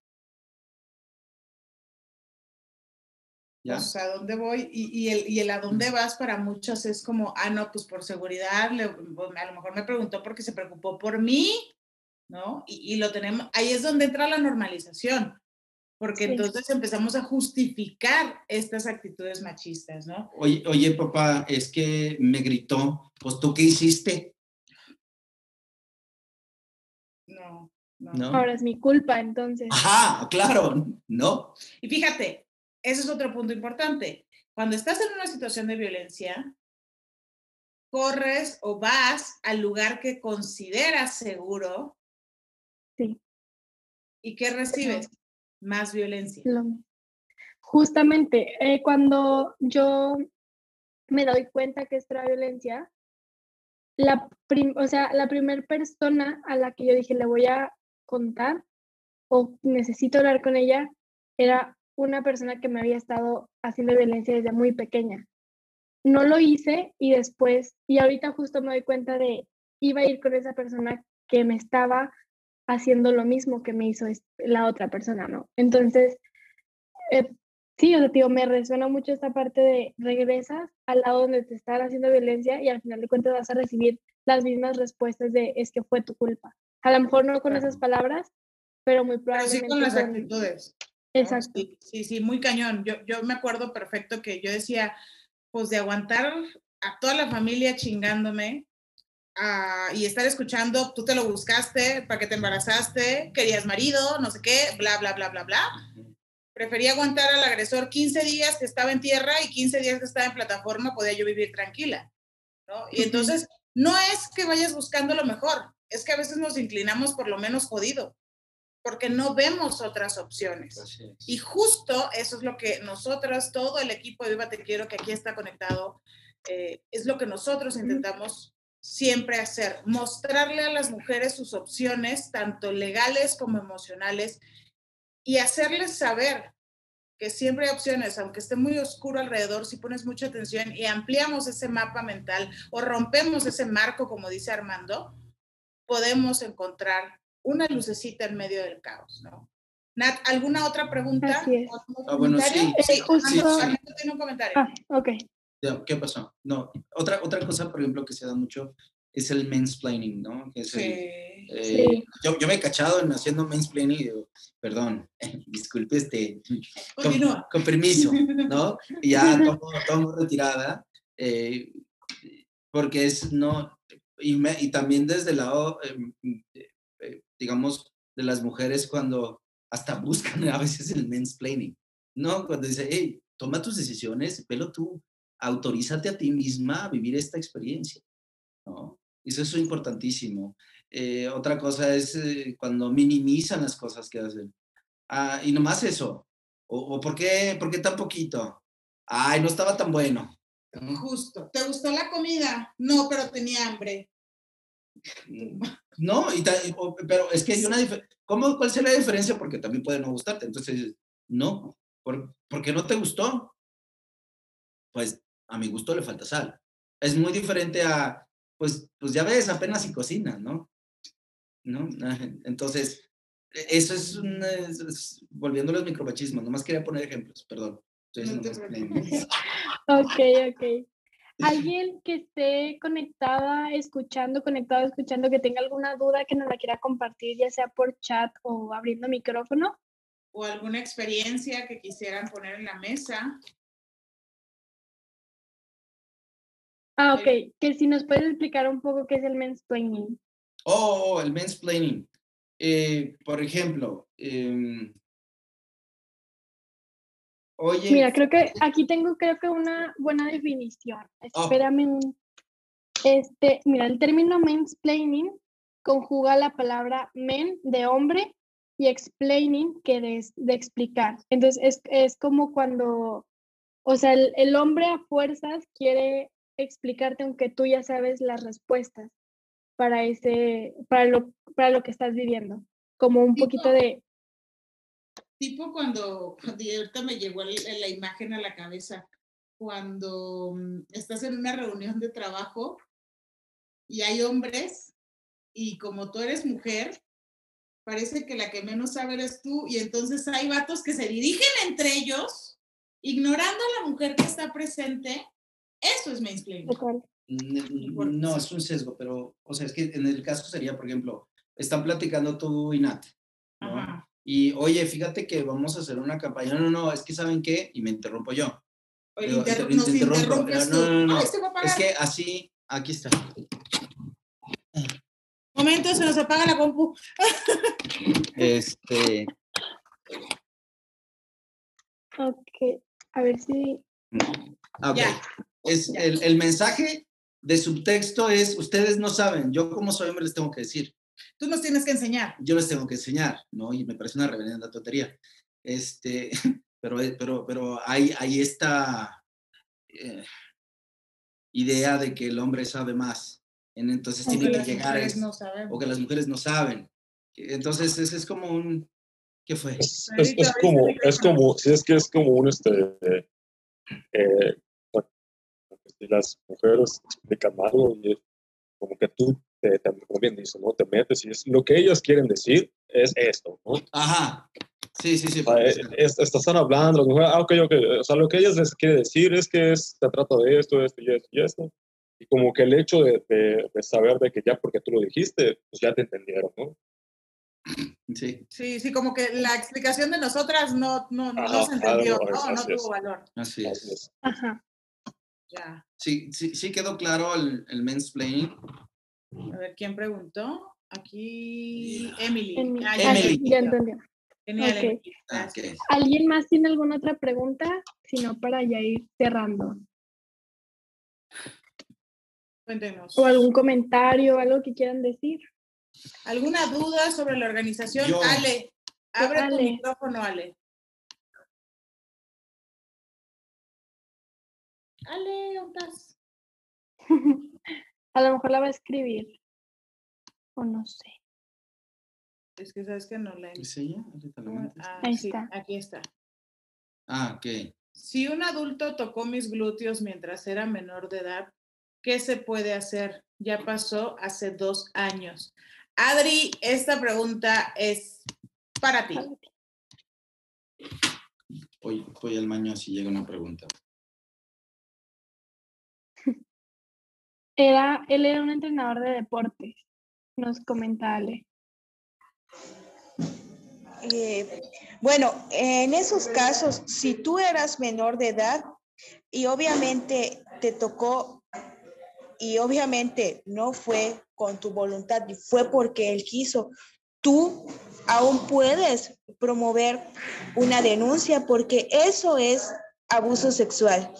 ¿Ya? Pues, ¿a dónde voy? Y, y el, y el a dónde vas para muchos es como, ah, no, pues por seguridad, le- pues, a lo mejor me preguntó porque se preocupó por mí, ¿no? Y, y lo tenemos, ahí es donde entra la normalización, porque Sí. entonces empezamos a justificar estas actitudes machistas, ¿no? Oye, oye, papá, es que me gritó, pues tú qué hiciste, No, no. ¿no? Ahora es mi culpa, entonces. Ajá, claro, ¿no? Y fíjate, ese es otro punto importante. Cuando estás en una situación de violencia, corres o vas al lugar que consideras seguro. ¿Y qué recibes? Más violencia. Justamente, eh, cuando yo me doy cuenta que esto era violencia, la, prim- o sea, la primera persona a la que yo dije le voy a contar o necesito hablar con ella era una persona que me había estado haciendo violencia desde muy pequeña. No lo hice y después, y ahorita justo me doy cuenta de, iba a ir con esa persona que me estaba haciendo lo mismo que me hizo la otra persona, ¿no? Entonces, eh, sí, o sea, tío, me resuena mucho esta parte de regresas al lado donde te están haciendo violencia y al final de cuentas vas a recibir las mismas respuestas de es que fue tu culpa. A lo mejor no con esas palabras, pero muy Pero sí probablemente con las con- actitudes. ¿no? Exacto. Sí, sí, sí, muy cañón. Yo, yo me acuerdo perfecto que yo decía, pues de aguantar a toda la familia chingándome ah, y estar escuchando, tú te lo buscaste, para que te embarazaste, querías marido, no sé qué, bla, bla, bla, bla, bla. Prefería aguantar al agresor 15 días que estaba en tierra y 15 días que estaba en plataforma, podía yo vivir tranquila. ¿no? Y entonces, no es que vayas buscando lo mejor, es que a veces nos inclinamos por lo menos jodido, porque no vemos otras opciones. Y justo eso es lo que nosotras, todo el equipo de Viva Te Quiero que aquí está conectado, eh, es lo que nosotros intentamos siempre hacer, mostrarle a las mujeres sus opciones, tanto legales como emocionales, y hacerles saber que siempre hay opciones, aunque esté muy oscuro alrededor, si pones mucha atención y ampliamos ese mapa mental o rompemos ese marco, como dice Armando, podemos encontrar una lucecita en medio del caos, ¿no? Nat, ¿alguna otra pregunta? Así es. ¿O algún Ah, bueno, sí. Eh, Sí, sí. Armando tiene un comentario. Ah, ok. ¿Qué pasó? No, otra, otra cosa, por ejemplo, que se da mucho es el mansplaining, ¿no? Que es el, Sí. eh, Sí. yo, yo me he cachado en haciendo mansplaining y digo, perdón, disculpe, este, con, con permiso, ¿no? Y ya tomo, tomo retirada, eh, porque es, no, y, me- y también desde el lado, eh, eh, digamos, de las mujeres cuando hasta buscan a veces el mansplaining, ¿no? Cuando dice, hey, toma tus decisiones, velo tú, autorízate a ti misma a vivir esta experiencia, ¿no? Eso es importantísimo. Eh, otra cosa es eh, cuando minimizan las cosas que hacen. Ah, y nomás eso. O, o ¿por, qué, ¿por qué tan poquito? Ay, no estaba tan bueno. Justo. ¿Te gustó la comida? No, pero tenía hambre. No, y ta- pero es que hay una. ¿Cómo, ¿Cuál sería la diferencia? Porque también puede no gustarte. Entonces, no. ¿Por, ¿por qué no te gustó? Pues a mi gusto le falta sal. Es muy diferente a, pues, pues ya ves, apenas si cocinas, ¿no? ¿No? Entonces, e- eso es, un, es- es- volviendo a los micromachismos. Nomás quería poner ejemplos, perdón. Estoy No. Ok, ok. Alguien que esté conectada, escuchando, conectado, escuchando, que tenga alguna duda que nos la quiera compartir, ya sea por chat o abriendo micrófono. O alguna experiencia que quisieran poner en la mesa. Ah, ok. Que si nos puedes explicar un poco qué es el mansplaining. Oh, el mansplaining. Eh, por ejemplo, em, oye, Mira, creo que aquí tengo creo que una buena definición. Oh. Espérame un... Este, mira, el término mansplaining conjuga la palabra men de hombre y explaining que de, de explicar. Entonces es, es como cuando, o sea, el, el hombre a fuerzas quiere explicarte aunque tú ya sabes las respuestas para ese, para lo, para lo que estás viviendo. Como un Tipo- poquito de, Tipo cuando, ahorita me llegó el- la imagen a la cabeza, cuando mm, estás en una reunión de trabajo y hay hombres y como tú eres mujer, parece que la que menos sabe eres tú y entonces hay vatos que se dirigen entre ellos, ignorando a la mujer que está presente. Eso es Por- No, es un sesgo, pero, o sea, es que en el caso sería, por ejemplo, están platicando tú y Nat, ¿no? Ajá. Y, oye, fíjate que vamos a hacer una campaña. No, no, no, es que ¿saben qué? Y me interrumpo yo. Oye, Digo, inter- inter- nos te interrumpo. interrumpes No, no, no, no. Ay, se va a Es que así, aquí está. Momento, se nos apaga la compu. Este, Ok, a ver si ok. Ya. Es el, el mensaje de subtexto es, ustedes no saben, yo como soy hombre les tengo que decir. Tú nos tienes que enseñar. yo les tengo que enseñar, ¿no? Y me parece una reverenda tontería. Este, pero, pero, pero hay, hay esta eh, idea de que el hombre sabe más. En- Entonces Aunque tiene que las llegar a no o que las mujeres no saben. Entonces ese es como un, ¿qué fue? Es, es, es como, es como, si es que es como un, este, eh, si las mujeres explican algo y es como que tú, te, te- como bien dice, ¿no? Te metes y es lo que ellas quieren decir es esto, ¿no? Ajá. Sí, sí, sí. O sea, es- están hablando, las mujeres, ah, ok, ok, o sea, lo que ellas les quiere decir es que es, se trata de esto, esto y esto y esto. Y como que el hecho de, de- de saber de que ya porque tú lo dijiste, pues ya te entendieron, ¿no? sí, Sí, sí, como que la explicación de nosotras no, no, no Ajá, se entendió, no, no es. tuvo valor. así es. Ajá. Ya. Sí, sí, sí quedó claro el, el mansplaining. A ver, ¿quién preguntó? Aquí, Emily. Emily. Ah, ya, Emily. ya, Ya entendí. Genial, Ok. Emily. Ok. gracias. ¿Alguien más tiene alguna otra pregunta? Si no, para ya ir cerrando. Cuéntenos. O algún comentario, algo que quieran decir. ¿Alguna duda sobre la organización? Yo. Ale, abre tu micrófono, Ale. Ale, ¿dónde estás? A lo mejor la va a escribir. O no sé. Es que sabes que no la ¿Es ella? Ah, Ahí sí, está. Aquí está. Ah, ok. Si un adulto tocó mis glúteos mientras era menor de edad, ¿qué se puede hacer? Ya pasó hace dos años. Adri, esta pregunta es para ti. Voy, voy al baño si llega una pregunta. Él era un entrenador de deportes. Nos comenta Ale. Eh, bueno, en esos casos, si tú eras menor de edad y obviamente te tocó y obviamente no fue con tu voluntad y fue porque él quiso, tú aún puedes promover una denuncia porque eso es abuso sexual.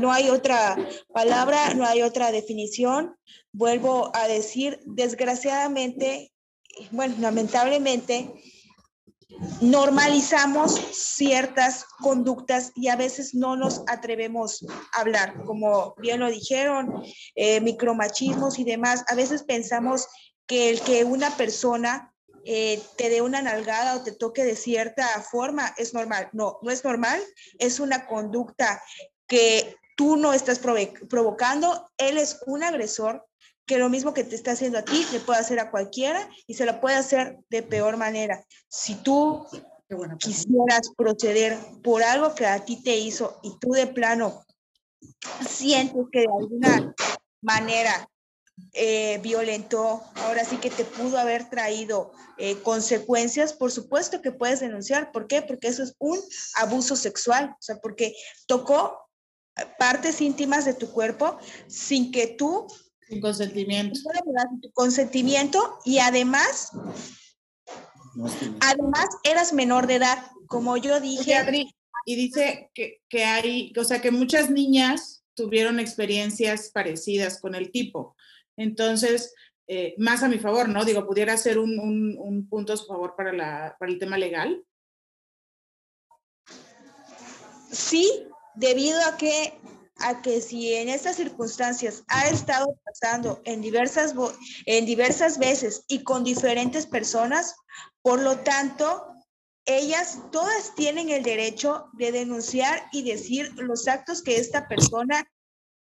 No hay otra palabra, no hay otra definición. Vuelvo a decir, desgraciadamente, bueno, lamentablemente, normalizamos ciertas conductas y a veces no nos atrevemos a hablar, como bien lo dijeron, eh, micromachismos y demás. A veces pensamos que el que una persona eh, te dé una nalgada o te toque de cierta forma es normal. No, no es normal, es una conducta que tú no estás provocando, él es un agresor que lo mismo que te está haciendo a ti, le puede hacer a cualquiera y se lo puede hacer de peor manera. Si tú quisieras proceder por algo que a ti te hizo y tú de plano sientes que de alguna manera eh, violentó, ahora sí que te pudo haber traído eh, consecuencias, por supuesto que puedes denunciar. ¿Por qué? Porque eso es un abuso sexual, o sea, porque tocó partes íntimas de tu cuerpo sin que tú... Sin consentimiento. Consentimiento y además, además eras menor de edad, como yo dije. y dice que, que hay, o sea, que muchas niñas tuvieron experiencias parecidas con el tipo. Entonces, eh, más a mi favor, ¿no? Digo, pudiera ser un, punto a su favor para, para el tema legal. Sí, debido a que, a que si en estas circunstancias ha estado pasando en diversas, en diversas veces y con diferentes personas, por lo tanto, ellas todas tienen el derecho de denunciar y decir los actos que esta persona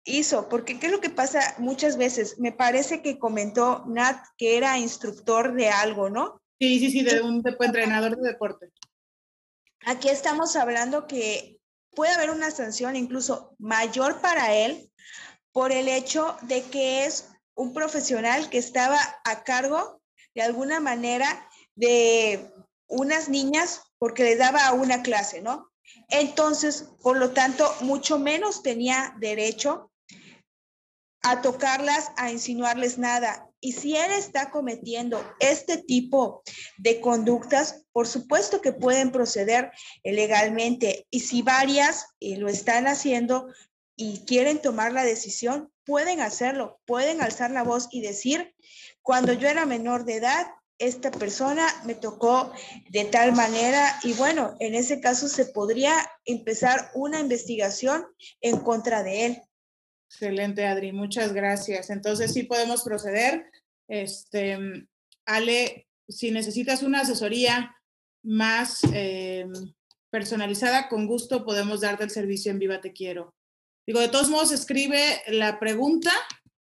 hizo, porque ¿qué es lo que pasa muchas veces? Me parece que comentó Nat que era instructor de algo, ¿no? Sí, sí, sí, de un entrenador de deporte. Aquí estamos hablando que puede haber una sanción incluso mayor para él por el hecho de que es un profesional que estaba a cargo de alguna manera de unas niñas porque le daba una clase, ¿no? Entonces, por lo tanto, mucho menos tenía derecho a tocarlas, a insinuarles nada. Y si él está cometiendo este tipo de conductas, por supuesto que pueden proceder legalmente. Y si varias eh, lo están haciendo y quieren tomar la decisión, pueden hacerlo, pueden alzar la voz y decir, cuando yo era menor de edad, esta persona me tocó de tal manera y bueno, en ese caso se podría empezar una investigación en contra de él. Excelente, Adri, muchas gracias. Entonces sí podemos proceder. Este, Ale, si necesitas una asesoría más eh, personalizada, con gusto podemos darte el servicio en Viva Te Quiero. Digo, de todos modos, escribe la pregunta,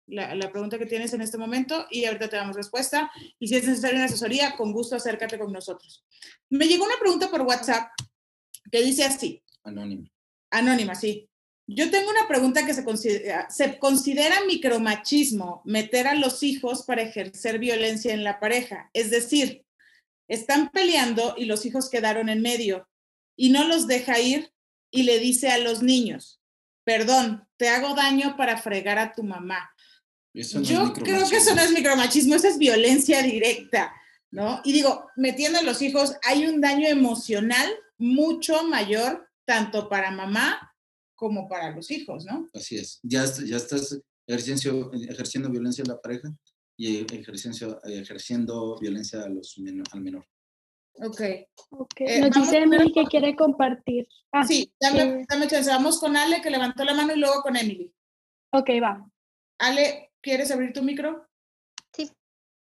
la, la, pregunta que tienes en este momento y ahorita te damos respuesta. Y si es necesaria una asesoría, con gusto acércate con nosotros. Me llegó una pregunta por WhatsApp que dice así. Anónima. Anónima, sí. Yo tengo una pregunta que se considera, ¿se considera micromachismo meter a los hijos para ejercer violencia en la pareja? Es decir, están peleando y los hijos quedaron en medio y no los deja ir y le dice a los niños, perdón, te hago daño para fregar a tu mamá. Yo creo que eso no es micromachismo, eso es violencia directa, ¿no? Y digo, metiendo a los hijos hay un daño emocional mucho mayor tanto para mamá como para los hijos, ¿no? Así es. Ya, ya estás ejerciendo, ejerciendo violencia a la pareja y ejerciendo, ejerciendo violencia a los, al menor. Ok. okay. Eh, Nos dice Emily que quiere compartir. Ah, sí, dame, dame chance. Vamos con Ale, que levantó la mano, y luego con Emily. Ok, va. Ale, ¿quieres abrir tu micro? Sí.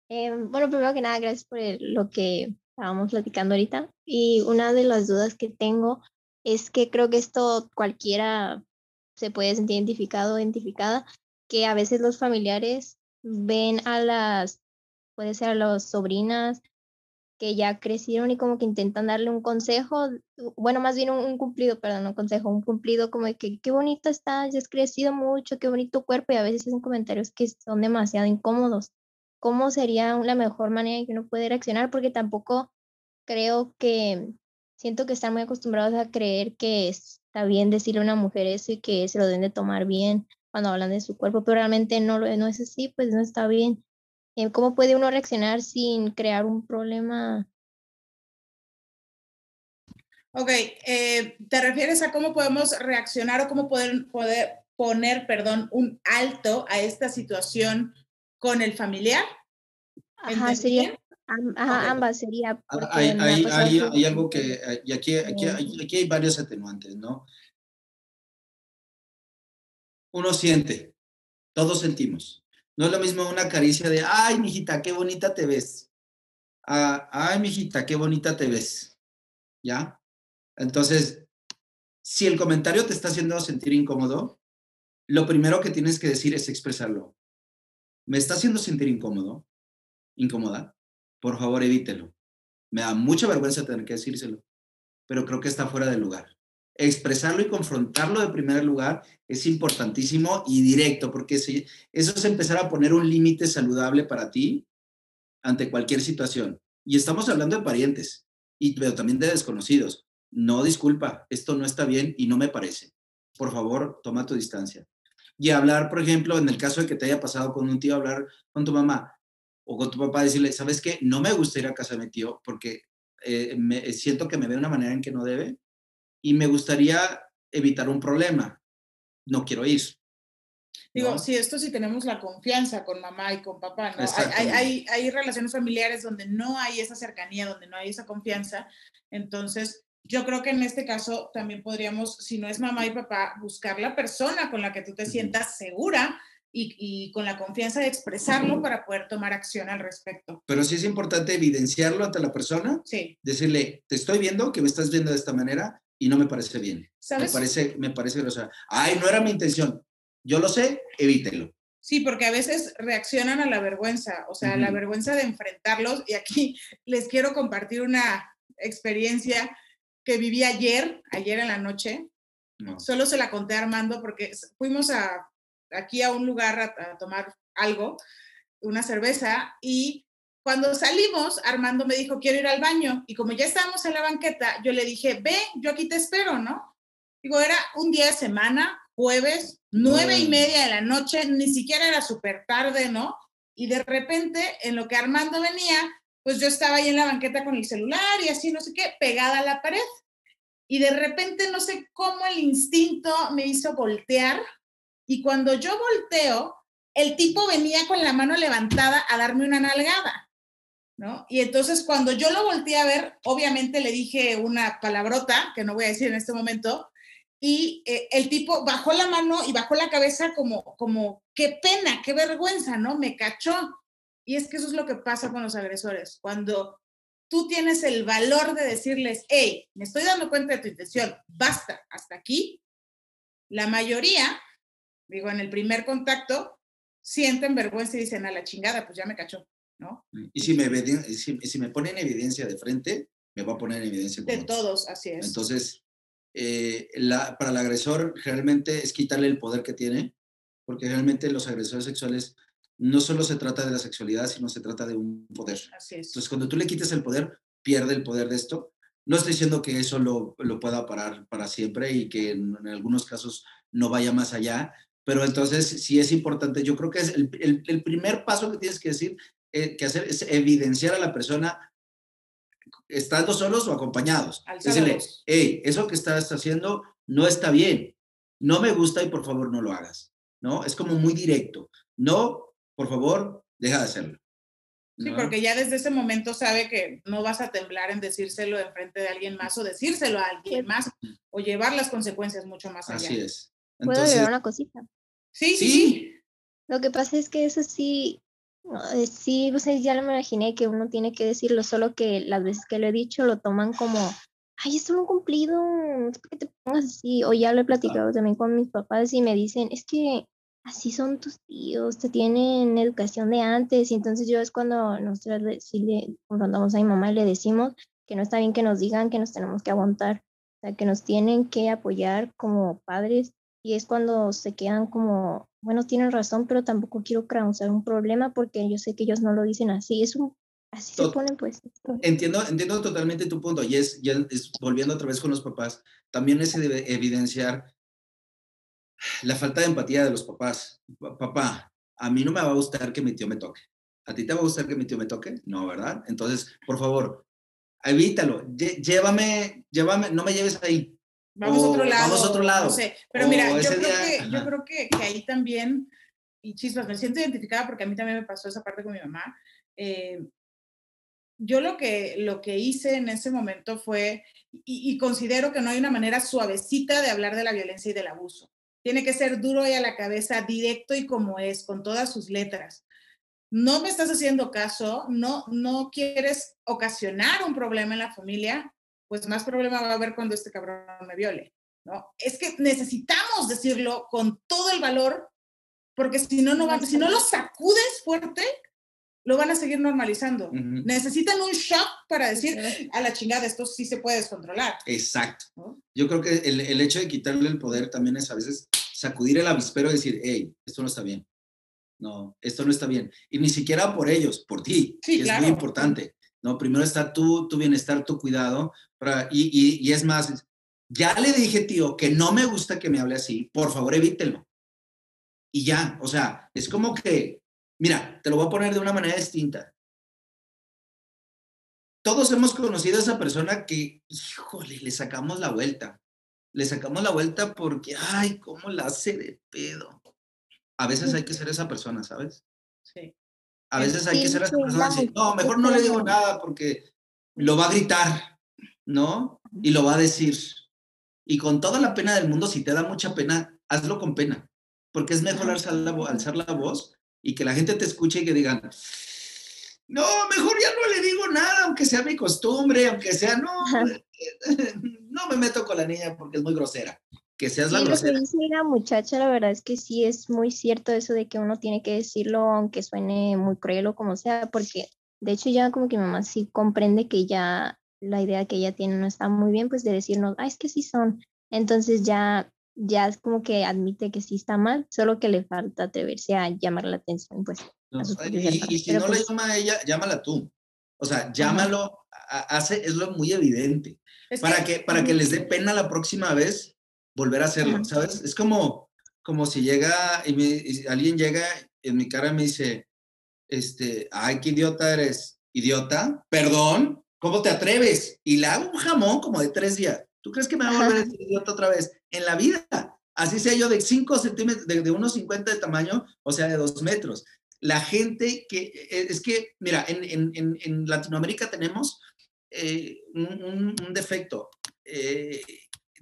Eh, bueno, primero que nada, gracias por lo que estábamos platicando ahorita. Y una de las dudas que tengo es que creo que esto cualquiera se puede sentir identificado o identificada, que a veces los familiares ven a las, puede ser a las sobrinas que ya crecieron y como que intentan darle un consejo, bueno, más bien un, cumplido, perdón, un consejo, un cumplido como de que qué bonita estás, ya has crecido mucho, qué bonito cuerpo y a veces hacen comentarios que son demasiado incómodos. ¿Cómo sería la mejor manera que uno puede reaccionar? Porque tampoco creo que siento que están muy acostumbrados a creer que está bien decirle a una mujer eso y que se lo deben de tomar bien cuando hablan de su cuerpo, pero realmente no, lo, no es así, pues no está bien. Eh, ¿Cómo puede uno reaccionar sin crear un problema? Ok, eh, ¿te refieres a cómo podemos reaccionar o cómo poder, poder poner, perdón, un alto a esta situación con el familiar? Ajá, sería, Am- ajá, Ok. ambas sería. Ah, Hay, hay, hay, hay algo que, eh, y aquí, aquí, hay- aquí hay varios atenuantes, ¿no? Uno siente, todos sentimos. No es lo mismo una caricia de, ay, mijita, qué bonita te ves. a, ay, mijita, qué bonita te ves. ¿Ya? Entonces, si el comentario te está haciendo sentir incómodo, lo primero que tienes que decir es expresarlo. ¿Me está haciendo sentir incómodo? ¿Incómoda? Por favor, evítelo. Me da mucha vergüenza tener que decírselo, pero creo que está fuera de lugar. Expresarlo y confrontarlo de primer lugar es importantísimo y directo, porque si, eso es empezar a poner un límite saludable para ti ante cualquier situación. Y estamos hablando de parientes, y, pero también de desconocidos. No, disculpa, esto no está bien y no me parece. Por favor, toma tu distancia. Y hablar, por ejemplo, en el caso de que te haya pasado con un tío, hablar con tu mamá o con tu papá, decirle, ¿sabes qué? No me gusta ir a casa de mi tío porque eh, me, siento que me ve de una manera en que no debe y me gustaría evitar un problema. No quiero ir. Digo, ¿no? sí, esto sí tenemos la confianza con mamá y con papá, ¿no? Hay, hay, hay, relaciones familiares donde no hay esa cercanía, donde no hay esa confianza. Entonces, yo creo que en este caso también podríamos, si no es mamá y papá, buscar la persona con la que tú te sientas segura y, y con la confianza de expresarlo para poder tomar acción al respecto. Pero sí es importante evidenciarlo ante la persona, Sí, decirle, te estoy viendo que me estás viendo de esta manera y no me parece bien. Me ¿sabes? parece, me parece grosera. Ay, no era mi intención. Yo lo sé, evítelo. Sí, porque a veces reaccionan a la vergüenza, o sea, a la vergüenza de enfrentarlos. Y aquí les quiero compartir una experiencia que viví ayer, ayer en la noche. No. Solo se la conté a Armando porque fuimos a, aquí a un lugar a, a tomar algo, una cerveza, y cuando salimos, Armando me dijo, quiero ir al baño. Y como ya estábamos en la banqueta, yo le dije, ve, yo aquí te espero, ¿no? Digo, era un día de semana, jueves, nueve y No. media de la noche, ni siquiera era súper tarde, ¿no? Y de repente, en lo que Armando venía, pues yo estaba ahí en la banqueta con el celular y así, no sé qué, pegada a la pared. Y de repente, no sé cómo el instinto me hizo voltear. Y cuando yo volteo, el tipo venía con la mano levantada a darme una nalgada, ¿no? Y entonces cuando yo lo volteé a ver, obviamente le dije una palabrota, que no voy a decir en este momento, y eh, el tipo bajó la mano y bajó la cabeza como, como, qué pena, qué vergüenza, ¿no? Me cachó. Y es que eso es lo que pasa con los agresores. Cuando tú tienes el valor de decirles, hey, me estoy dando cuenta de tu intención, basta, hasta aquí, la mayoría, digo, en el primer contacto, sienten vergüenza y dicen, a la chingada, pues ya me cachó, ¿no? Y si me, si, si me ponen evidencia de frente, me va a poner en evidencia con De otros. todos, así es. Entonces, eh, la, para el agresor realmente es quitarle el poder que tiene, porque realmente los agresores sexuales no solo se trata de la sexualidad, sino se trata de un poder. así es. Entonces, cuando tú le quites el poder, pierde el poder de esto. No estoy diciendo que eso lo, lo pueda parar para siempre y que en, en algunos casos no vaya más allá, pero entonces sí es importante. Yo creo que es el, el- el primer paso que tienes que decir, eh, que hacer es evidenciar a la persona estando solos o acompañados. Decirle, hey, eso que estás haciendo no está bien, no me gusta y por favor no lo hagas, ¿no? Es como muy directo. No, por favor, deja de hacerlo. Sí, ¿no? porque ya desde ese momento sabe que no vas a temblar en decírselo en frente de alguien más o decírselo a alguien más o llevar las consecuencias mucho más allá. Así es. ¿Puedo Entonces, agregar una cosita? Sí, sí, sí. Lo que pasa es que eso sí, eh, sí, pues ya lo me imaginé que uno tiene que decirlo, solo que las veces que lo he dicho lo toman como, ay, es solo un cumplido, no es porque te pongas así, o ya lo he platicado también con mis papás y me dicen, es que así son tus tíos, te tienen educación de antes, y entonces yo es cuando nosotros sí le confrontamos a mi mamá y le decimos que no está bien que nos digan que nos tenemos que aguantar, o sea, que nos tienen que apoyar como padres y es cuando se quedan como, bueno, tienen razón, pero tampoco quiero causar un problema porque yo sé que ellos no lo dicen así. Es un, así se ponen pues. entiendo, entiendo totalmente tu punto y es, ya es volviendo otra vez con los papás, también es ev- evidenciar la falta de empatía de los papás. Pa- Papá, a mí no me va a gustar que mi tío me toque. ¿A ti te va a gustar que mi tío me toque? No, ¿verdad? Entonces, por favor, evítalo. Llévame, llévame, no me lleves ahí. Vamos a otro lado. vamos a otro lado. No sé. Pero O mira, yo ese creo, día- que, yo creo que, que ahí también, y chispas, me siento identificada porque a mí también me pasó esa parte con mi mamá. eh, yo lo que, lo que hice en ese momento fue, y, y considero que no hay una manera suavecita de hablar de la violencia y del abuso. Tiene que ser duro y a la cabeza, directo y como es, con todas sus letras. No me estás haciendo caso, no, no quieres ocasionar un problema en la familia, pues más problema va a haber cuando este cabrón me viole. ¿no? Es que necesitamos decirlo con todo el valor, porque si no, no va, si no lo sacudes fuerte, lo van a seguir normalizando. Necesitan un shock para decir, a la chingada, esto sí se puede descontrolar. Exacto. Yo creo que el, el, hecho de quitarle el poder también es a veces sacudir el avispero y decir, hey, esto no está bien. No, esto no está bien. Y ni siquiera por ellos, por ti, sí, que claro. es muy importante. No, primero está tú, tu bienestar, tu cuidado. Y, y, y es más, ya le dije, tío, que no me gusta que me hable así, por favor evítelo. Y ya, o sea, es como que Mira, te lo voy a poner de una manera distinta. Todos hemos conocido a esa persona que, híjole, le sacamos la vuelta. Le sacamos la vuelta porque, ay, cómo la hace de pedo. A veces hay que ser esa persona, ¿sabes? Sí. A veces hay que ser esa persona no, mejor no le digo nada porque lo va a gritar, ¿no? Y lo va a decir. Y con toda la pena del mundo, si te da mucha pena, hazlo con pena. Porque es mejor alzar la, alzar la voz y que la gente te escuche y que digan, no, mejor ya no le digo nada, aunque sea mi costumbre, aunque sea, no, no me meto con la niña porque es muy grosera. Que seas sí, la grosera. Lo que dice la muchacha, la verdad es que sí es muy cierto eso de que uno tiene que decirlo, aunque suene muy cruel o como sea, porque de hecho ya como que mi mamá sí comprende que ya la idea que ella tiene no está muy bien, pues de decirnos, ah, es que sí son. Entonces ya ya es como que admite que sí está mal, solo que le falta atreverse a llamar la atención, pues. No, y, y, si Pero no pues, le llama a ella, llámala tú. O sea, llámalo, hace, es lo muy evidente. Es para que, que, para que les dé pena la próxima vez volver a hacerlo, Ajá. ¿sabes? Es como, como si llega y, me, y, alguien llega en mi cara y me dice, este, ay, qué idiota eres. ¿Idiota? Perdón, ¿cómo te atreves? Y le hago un jamón como de tres días. ¿Tú crees que me va a volver a idiota otra vez? En la vida. Así sea yo de 5 centímetros, de, de 1,50 de tamaño, o sea, de 2 metros. La gente que, es que, mira, en, en, en Latinoamérica tenemos eh, un, un, defecto. Eh,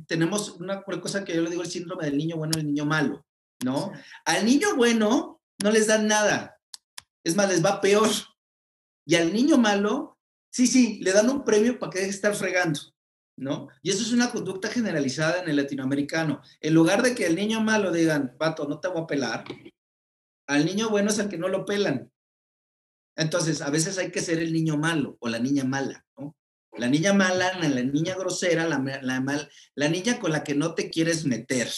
tenemos una cosa que yo le digo el síndrome del niño bueno y el niño malo, ¿no? Al niño bueno no les dan nada. Es más, les va peor. Y al niño malo, sí, sí, le dan un premio para que deje de estar fregando. ¿no? Y eso es una conducta generalizada en el latinoamericano. En lugar de que el niño malo digan, pato, no te voy a pelar, al niño bueno es al que no lo pelan. Entonces, a veces hay que ser el niño malo o la niña mala, ¿no? La niña mala, la niña grosera, la, la, mal, la niña con la que no te quieres meter.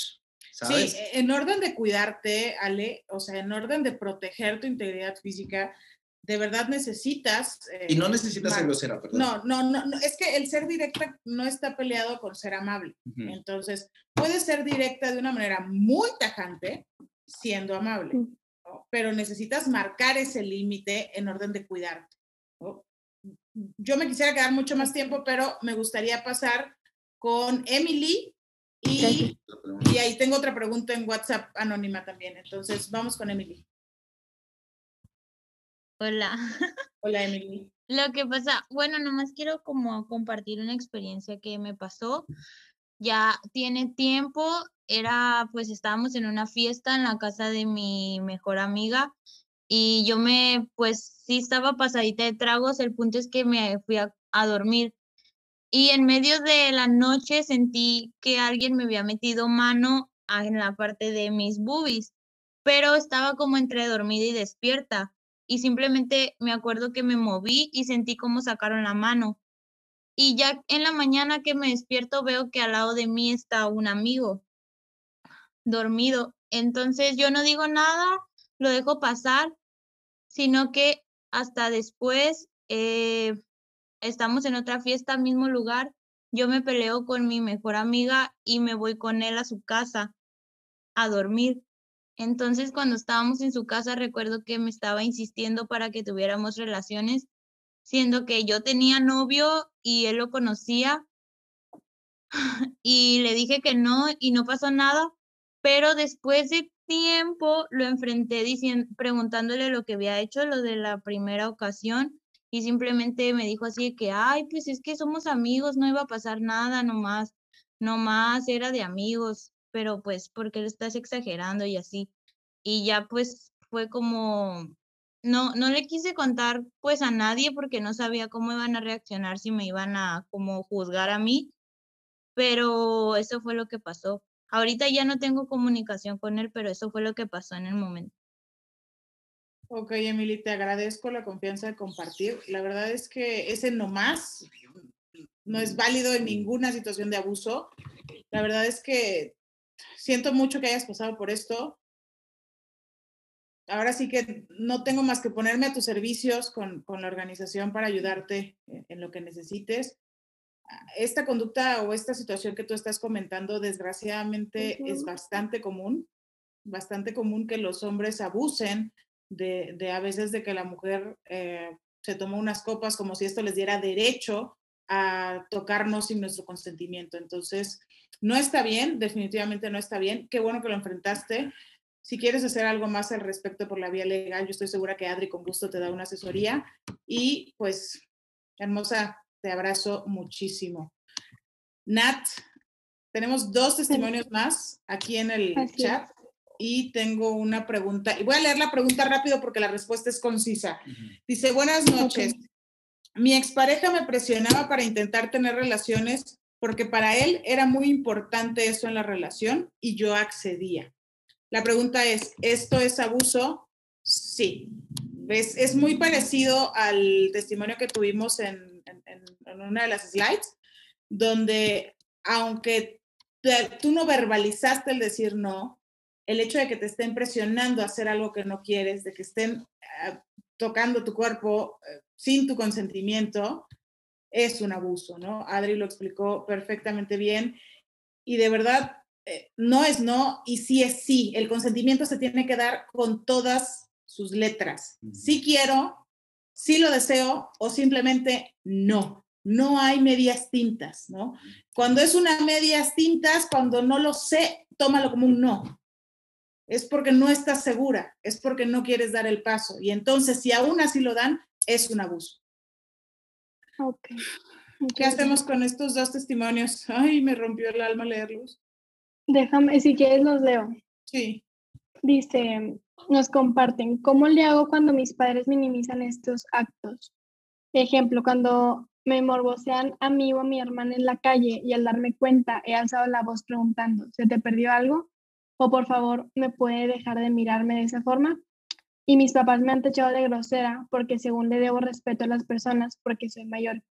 ¿sabes? Sí, en orden de cuidarte, Ale, o sea, en orden de proteger tu integridad física, de verdad necesitas... Eh, y no necesitas ser grosera, perdón. No, no, no, no, es que el ser directa no está peleado con ser amable. Uh -huh. Entonces, puedes ser directa de una manera muy tajante siendo amable, uh -huh. ¿no? pero necesitas marcar ese límite en orden de cuidarte. ¿no? Yo me quisiera quedar mucho más tiempo, pero me gustaría pasar con Emily y, y ahí tengo otra pregunta en WhatsApp anónima también. Entonces, vamos con Emily. Hola. Hola, Emily. Lo que pasa, bueno, nomás quiero como compartir una experiencia que me pasó. Ya tiene tiempo, era, pues estábamos en una fiesta en la casa de mi mejor amiga y yo me, pues sí estaba pasadita de tragos, el punto es que me fui a, a dormir. Y en medio de la noche sentí que alguien me había metido mano en la parte de mis boobies, pero estaba como entre dormida y despierta y simplemente me acuerdo que me moví y sentí como sacaron la mano. Y ya en la mañana que me despierto veo que al lado de mí está un amigo dormido. Entonces yo no digo nada, lo dejo pasar, sino que hasta después eh, estamos en otra fiesta, mismo lugar, yo me peleo con mi mejor amiga y me voy con él a su casa a dormir. Entonces, cuando estábamos en su casa, recuerdo que me estaba insistiendo para que tuviéramos relaciones, siendo que yo tenía novio y él lo conocía. Y le dije que no y no pasó nada, pero después de tiempo lo enfrenté diciendo, preguntándole lo que había hecho, lo de la primera ocasión, y simplemente me dijo así que, ay, pues es que somos amigos, no iba a pasar nada, nomás, nomás era de amigos, pero pues porque le estás exagerando y así. Y ya pues fue como, no, no le quise contar pues a nadie porque no sabía cómo iban a reaccionar, si me iban a como juzgar a mí, pero eso fue lo que pasó. Ahorita ya no tengo comunicación con él, pero eso fue lo que pasó en el momento. Ok, Emily, te agradezco la confianza de compartir. La verdad es que ese no más no es válido en ninguna situación de abuso. La verdad es que siento mucho que hayas pasado por esto. Ahora sí que no tengo más que ponerme a tus servicios con, con la organización para ayudarte en, en lo que necesites. Esta conducta o esta situación que tú estás comentando, desgraciadamente, es bastante común, bastante común que los hombres abusen de, de, a veces de que la mujer eh, se toma unas copas como si esto les diera derecho a tocarnos sin nuestro consentimiento. Entonces, no está bien, definitivamente no está bien. Qué bueno que lo enfrentaste. Si quieres hacer algo más al respecto por la vía legal, yo estoy segura que Adri con gusto te da una asesoría. Y pues, hermosa, te abrazo muchísimo. Nat, tenemos dos testimonios más aquí en el Así chat. Es y tengo una pregunta. Y voy a leer la pregunta rápido porque la respuesta es concisa. Dice, buenas noches. Okay. Mi expareja me presionaba para intentar tener relaciones porque para él era muy importante eso en la relación y yo accedía. La pregunta es, ¿esto es abuso? Sí. Es, es muy parecido al testimonio que tuvimos en, en, una de las slides, donde aunque tú no verbalizaste el decir no, el hecho de que te estén presionando a hacer algo que no quieres, de que estén uh, tocando tu cuerpo uh, sin tu consentimiento, es un abuso, ¿no? Adri lo explicó perfectamente bien y de verdad eh, no es no y sí es sí. El consentimiento se tiene que dar con todas sus letras. Sí quiero, sí lo deseo o simplemente no. No hay medias tintas, ¿no? Cuando es una medias tintas, cuando no lo sé, tómalo como un no es porque no estás segura, es porque no quieres dar el paso. Y entonces, si aún así lo dan, es un abuso. Ok. ¿Qué hacemos con estos dos testimonios? Ay, me rompió el alma leerlos. Déjame, si quieres los leo. Sí. Dice, nos comparten, ¿cómo le hago cuando mis padres minimizan estos actos? Ejemplo, cuando me morbosean a mí o a mi hermana en la calle y al darme cuenta he alzado la voz preguntando, ¿se te perdió algo? o por favor me puede dejar de mirarme de esa forma. Y mis papás me han tachado de grosera porque según le debo respeto a las personas porque soy mayor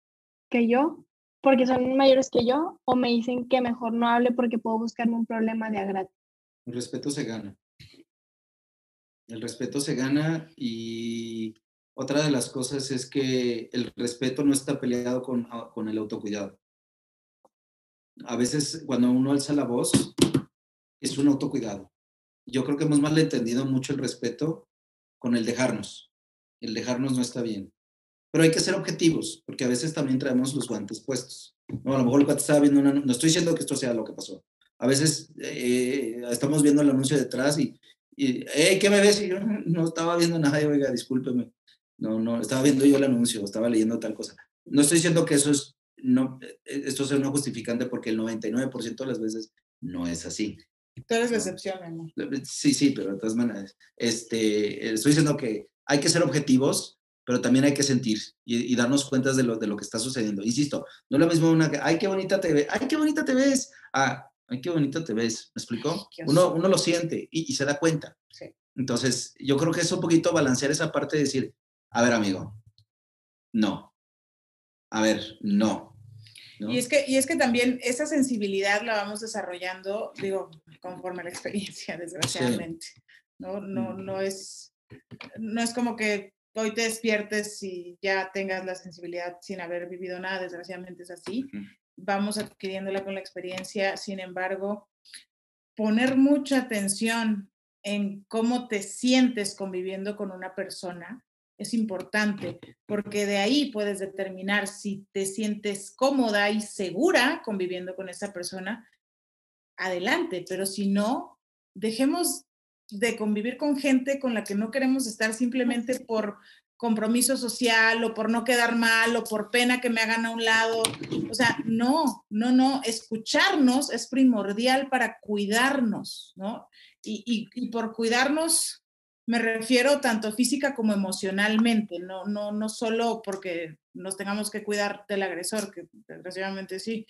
que yo, porque son mayores que yo, o me dicen que mejor no hable porque puedo buscarme un problema de agrado. El respeto se gana. El respeto se gana y otra de las cosas es que el respeto no está peleado con, con el autocuidado. A veces cuando uno alza la voz, es un autocuidado. Yo creo que hemos malentendido mucho el respeto con el dejarnos. El dejarnos no está bien. Pero hay que ser objetivos, porque a veces también traemos los guantes puestos. No, a lo mejor el cuate estaba viendo una... No estoy diciendo que esto sea lo que pasó. A veces eh, estamos viendo el anuncio detrás y, y ¿qué me ves? Y yo no estaba viendo nada, y, oiga, discúlpeme. No, no, estaba viendo yo el anuncio, estaba leyendo tal cosa. No estoy diciendo que eso es, no, eh, esto sea no justificante porque el 99% de las veces no es así. Tú eres la excepción, amor. Sí, sí, pero de todas maneras, este, estoy diciendo que hay que ser objetivos, pero también hay que sentir y, y, darnos cuenta de lo, de lo que está sucediendo. Insisto, no es lo mismo una que, ay, qué bonita te ves, ay, qué bonita te ves, ah, ay, qué bonita te ves, ¿me explicó? Uno, uno lo siente y, y se da cuenta. Sí. Entonces, yo creo que es un poquito balancear esa parte de decir, a ver, amigo, no. A ver, no. ¿No? Y, es que, y es que también esa sensibilidad la vamos desarrollando, digo, conforme a la experiencia, desgraciadamente. Sí. ¿no? No, no, es, no es como que hoy te despiertes y ya tengas la sensibilidad sin haber vivido nada, desgraciadamente es así. Uh -huh. Vamos adquiriéndola con la experiencia, sin embargo, poner mucha atención en cómo te sientes conviviendo con una persona es importante, porque de ahí puedes determinar si te sientes cómoda y segura conviviendo con esa persona, adelante, pero si no, dejemos de convivir con gente con la que no queremos estar simplemente por compromiso social o por no quedar mal o por pena que me hagan a un lado. O sea, no, no, no, escucharnos es primordial para cuidarnos, ¿no? Y, y, por cuidarnos me refiero tanto física como emocionalmente, no, no, no solo porque nos tengamos que cuidar del agresor, que desgraciadamente sí,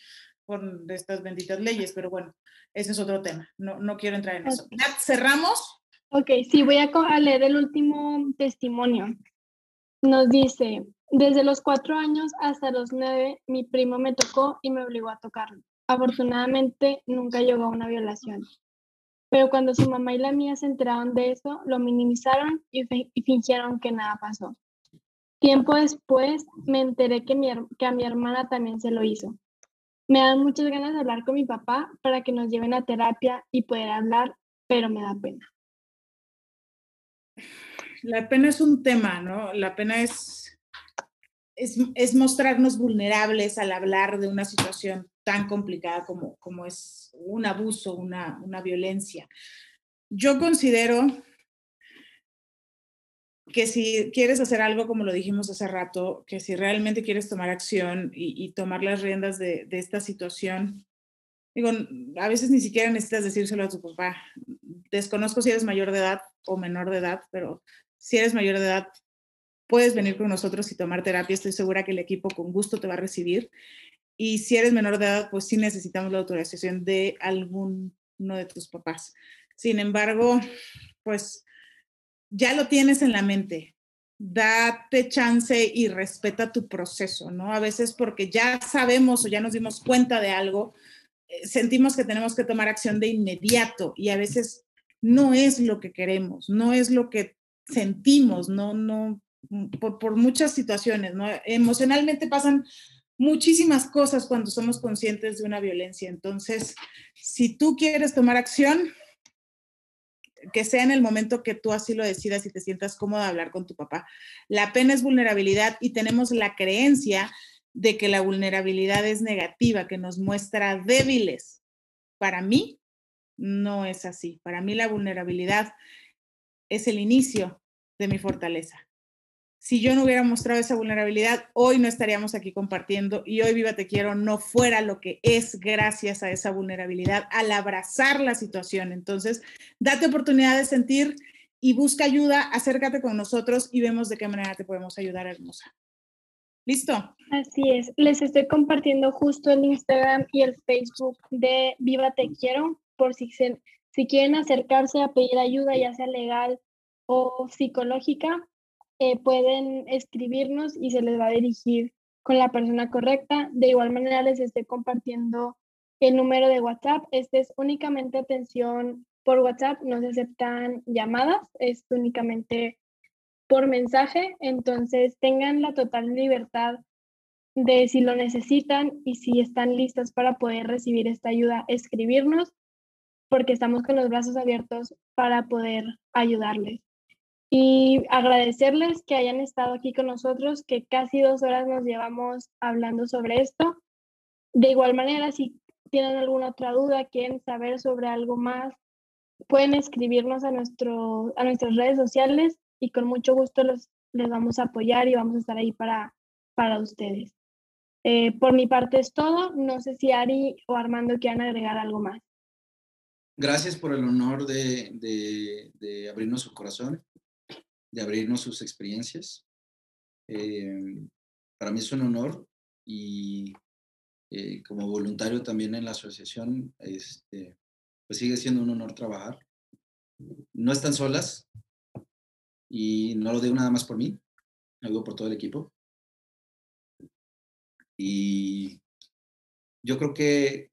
por estas benditas leyes, pero bueno, ese es otro tema, no, no quiero entrar en eso. ¿Cerramos? Ok, sí, voy a leer el último testimonio. Nos dice, desde los cuatro años hasta los nueve, mi primo me tocó y me obligó a tocarlo. Afortunadamente, nunca llegó a una violación. Pero cuando su mamá y la mía se enteraron de eso, lo minimizaron y, fingieron que nada pasó. Tiempo después me enteré que, que a mi hermana también se lo hizo. Me dan muchas ganas de hablar con mi papá para que nos lleven a terapia y poder hablar, pero me da pena la pena es un tema, ¿no? La pena es, es, mostrarnos vulnerables al hablar de una situación tan complicada como, como es un abuso, una, una violencia. Yo considero que si quieres hacer algo, como lo dijimos hace rato, que si realmente quieres tomar acción y, tomar las riendas de, esta situación, digo, a veces ni siquiera necesitas decírselo a tu papá. Desconozco si eres mayor de edad o menor de edad, pero si eres mayor de edad, puedes venir con nosotros y tomar terapia. Estoy segura que el equipo con gusto te va a recibir. Y si eres menor de edad, pues sí necesitamos la autorización de alguno de tus papás. Sin embargo, pues ya lo tienes en la mente. Date chance y respeta tu proceso, ¿no? A veces porque ya sabemos o ya nos dimos cuenta de algo, eh, sentimos que tenemos que tomar acción de inmediato y a veces no es lo que queremos, no es lo que sentimos, no, no, mm, por, muchas situaciones. Emocionalmente pasan muchísimas cosas cuando somos conscientes de una violencia. Entonces, si tú quieres tomar acción, que sea en el momento que tú así lo decidas y te sientas cómoda hablar con tu papá. La pena es vulnerabilidad y tenemos la creencia de que la vulnerabilidad es negativa, que nos muestra débiles. Para mí, no es así. Para mí la vulnerabilidad es el inicio de mi fortaleza. Si yo no hubiera mostrado esa vulnerabilidad, hoy no estaríamos aquí compartiendo y hoy Viva Te Quiero no fuera lo que es gracias a esa vulnerabilidad, al abrazar la situación. Entonces, date oportunidad de sentir y busca ayuda, acércate con nosotros y vemos de qué manera te podemos ayudar, hermosa. ¿Listo? Así es. Les estoy compartiendo justo el Instagram y el Facebook de Viva Te Quiero por si, si quieren acercarse a pedir ayuda, ya sea legal o psicológica, eh, pueden escribirnos y se les va a dirigir con la persona correcta. De igual manera, les estoy compartiendo el número de WhatsApp. Este es únicamente atención por WhatsApp, no se aceptan llamadas, es únicamente por mensaje. Entonces, tengan la total libertad de si lo necesitan y si están listas para poder recibir esta ayuda, escribirnos, porque estamos con los brazos abiertos para poder ayudarles y agradecerles que hayan estado aquí con nosotros, que casi dos horas nos llevamos hablando sobre esto. De igual manera, si tienen alguna otra duda, quieren saber sobre algo más, pueden escribirnos a, nuestro, a nuestras redes sociales y con mucho gusto los, les vamos a apoyar y vamos a estar ahí para, para ustedes. Eh, por mi parte es todo. No sé si Ari o Armando quieran agregar algo más. Gracias por el honor de, de, de abrirnos su corazón de abrirnos sus experiencias. Eh, para mí es un honor y eh, como voluntario también en la asociación, este, pues sigue siendo un honor trabajar. No están solas y no lo digo nada más por mí, lo digo por todo el equipo. Y yo creo que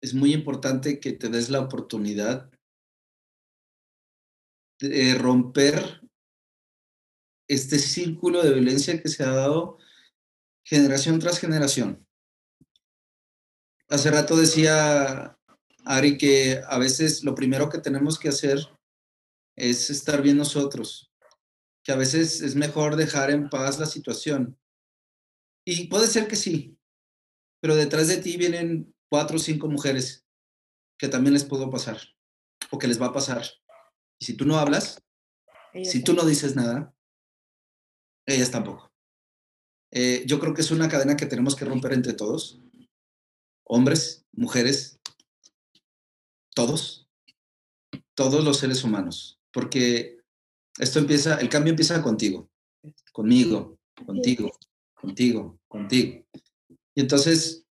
es muy importante que te des la oportunidad romper este círculo de violencia que se ha dado generación tras generación. Hace rato decía Ari que a veces lo primero que tenemos que hacer es estar bien nosotros, que a veces es mejor dejar en paz la situación. Y puede ser que sí, pero detrás de ti vienen cuatro o cinco mujeres que también les puedo pasar o que les va a pasar. Y si tú no hablas, si tú no dices nada, Ellas tampoco. Eh, yo creo que es una cadena que tenemos que romper entre todos, hombres, mujeres, todos, todos los seres humanos, porque esto empieza, el cambio empieza contigo, conmigo, contigo, contigo, contigo. Y entonces,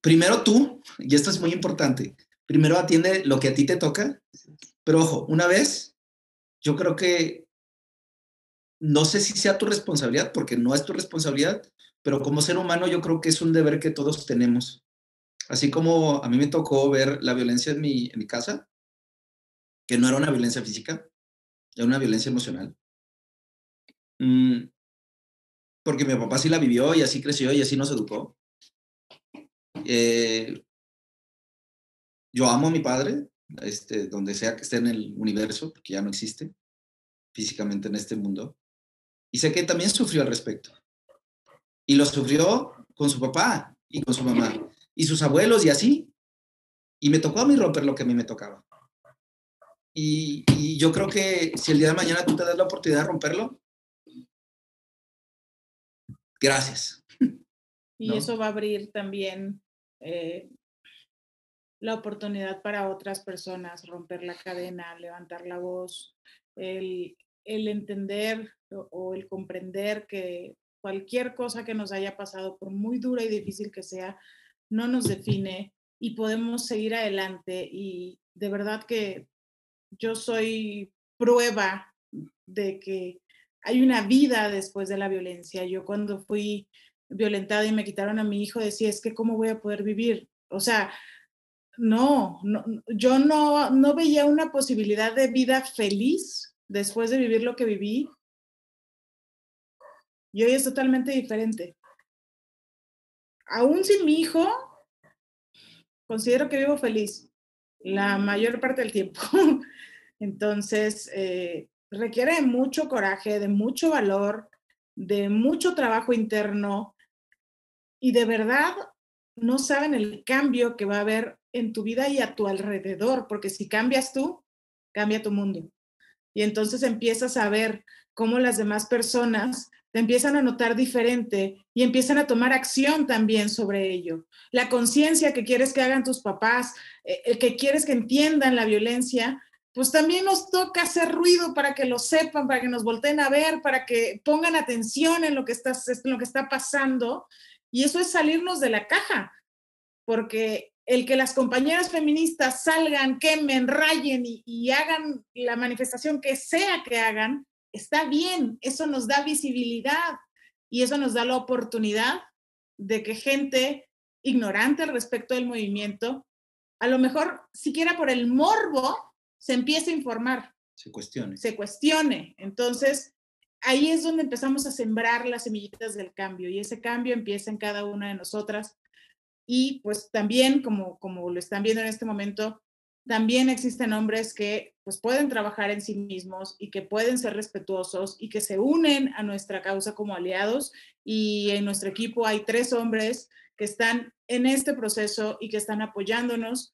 primero tú, y esto es muy importante, primero atiende lo que a ti te toca, pero ojo, una vez, yo creo que no sé si sea tu responsabilidad, porque no es tu responsabilidad, pero como ser humano yo creo que es un deber que todos tenemos. Así como a mí me tocó ver la violencia en mi, casa, que no era una violencia física, era una violencia emocional. Mm, porque mi papá sí la vivió y así creció y así nos educó. Eh, yo amo a mi padre, este, donde sea que esté en el universo, porque ya no existe físicamente en este mundo. Y sé que también sufrió al respecto. Y lo sufrió con su papá y con su mamá y sus abuelos y así. Y me tocó a mí romper lo que a mí me tocaba. Y, y yo creo que si el día de mañana tú te das la oportunidad de romperlo, gracias. Y ¿no? eso va a abrir también eh, la oportunidad para otras personas, romper la cadena, levantar la voz, el, el entender o, o el comprender que cualquier cosa que nos haya pasado, por muy dura y difícil que sea, no nos define y podemos seguir adelante. Y de verdad que yo soy prueba de que hay una vida después de la violencia. Yo cuando fui violentada y me quitaron a mi hijo decía, es que cómo voy a poder vivir. O sea, no, yo no, no veía una posibilidad de vida feliz después de vivir lo que viví. Y hoy es totalmente diferente. Aún sin mi hijo, considero que vivo feliz la mayor parte del tiempo. Entonces, eh, requiere mucho coraje, de mucho valor, de mucho trabajo interno y de verdad no saben el cambio que va a haber en tu vida y a tu alrededor, porque si cambias tú, cambia tu mundo. Y entonces empiezas a ver cómo las demás personas te empiezan a notar diferente y empiezan a tomar acción también sobre ello. La conciencia que quieres que hagan tus papás, eh, que quieres que entiendan la violencia, pues también nos toca hacer ruido para que lo sepan, para que nos volteen a ver, para que pongan atención en lo que está, en lo que está pasando. Y eso es salirnos de la caja, porque el que las compañeras feministas salgan, quemen, rayen y, y hagan la manifestación que sea que hagan, está bien, eso nos da visibilidad y eso nos da la oportunidad de que gente ignorante al respecto del movimiento, a lo mejor siquiera por el morbo, se empiece a informar. Se cuestione. Se cuestione. Entonces, ahí es donde empezamos a sembrar las semillitas del cambio y ese cambio empieza en cada una de nosotras. Y pues también, como, como lo están viendo en este momento, también existen hombres que pues pueden trabajar en sí mismos y que pueden ser respetuosos y que se unen a nuestra causa como aliados y en nuestro equipo hay tres hombres que están en este proceso y que están apoyándonos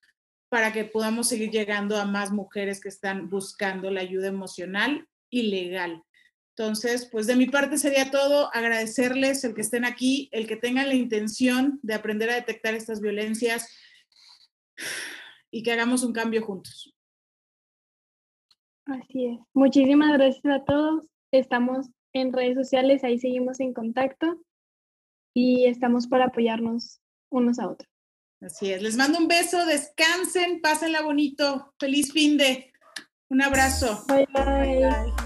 para que podamos seguir llegando a más mujeres que están buscando la ayuda emocional y legal. Entonces, pues de mi parte sería todo, agradecerles el que estén aquí, el que tengan la intención de aprender a detectar estas violencias y que hagamos un cambio juntos. Así es. Muchísimas gracias a todos. Estamos en redes sociales, ahí seguimos en contacto y estamos para apoyarnos unos a otros. Así es. Les mando un beso, descansen, pásenla bonito. Feliz fin de. Un abrazo. bye. bye. bye, bye.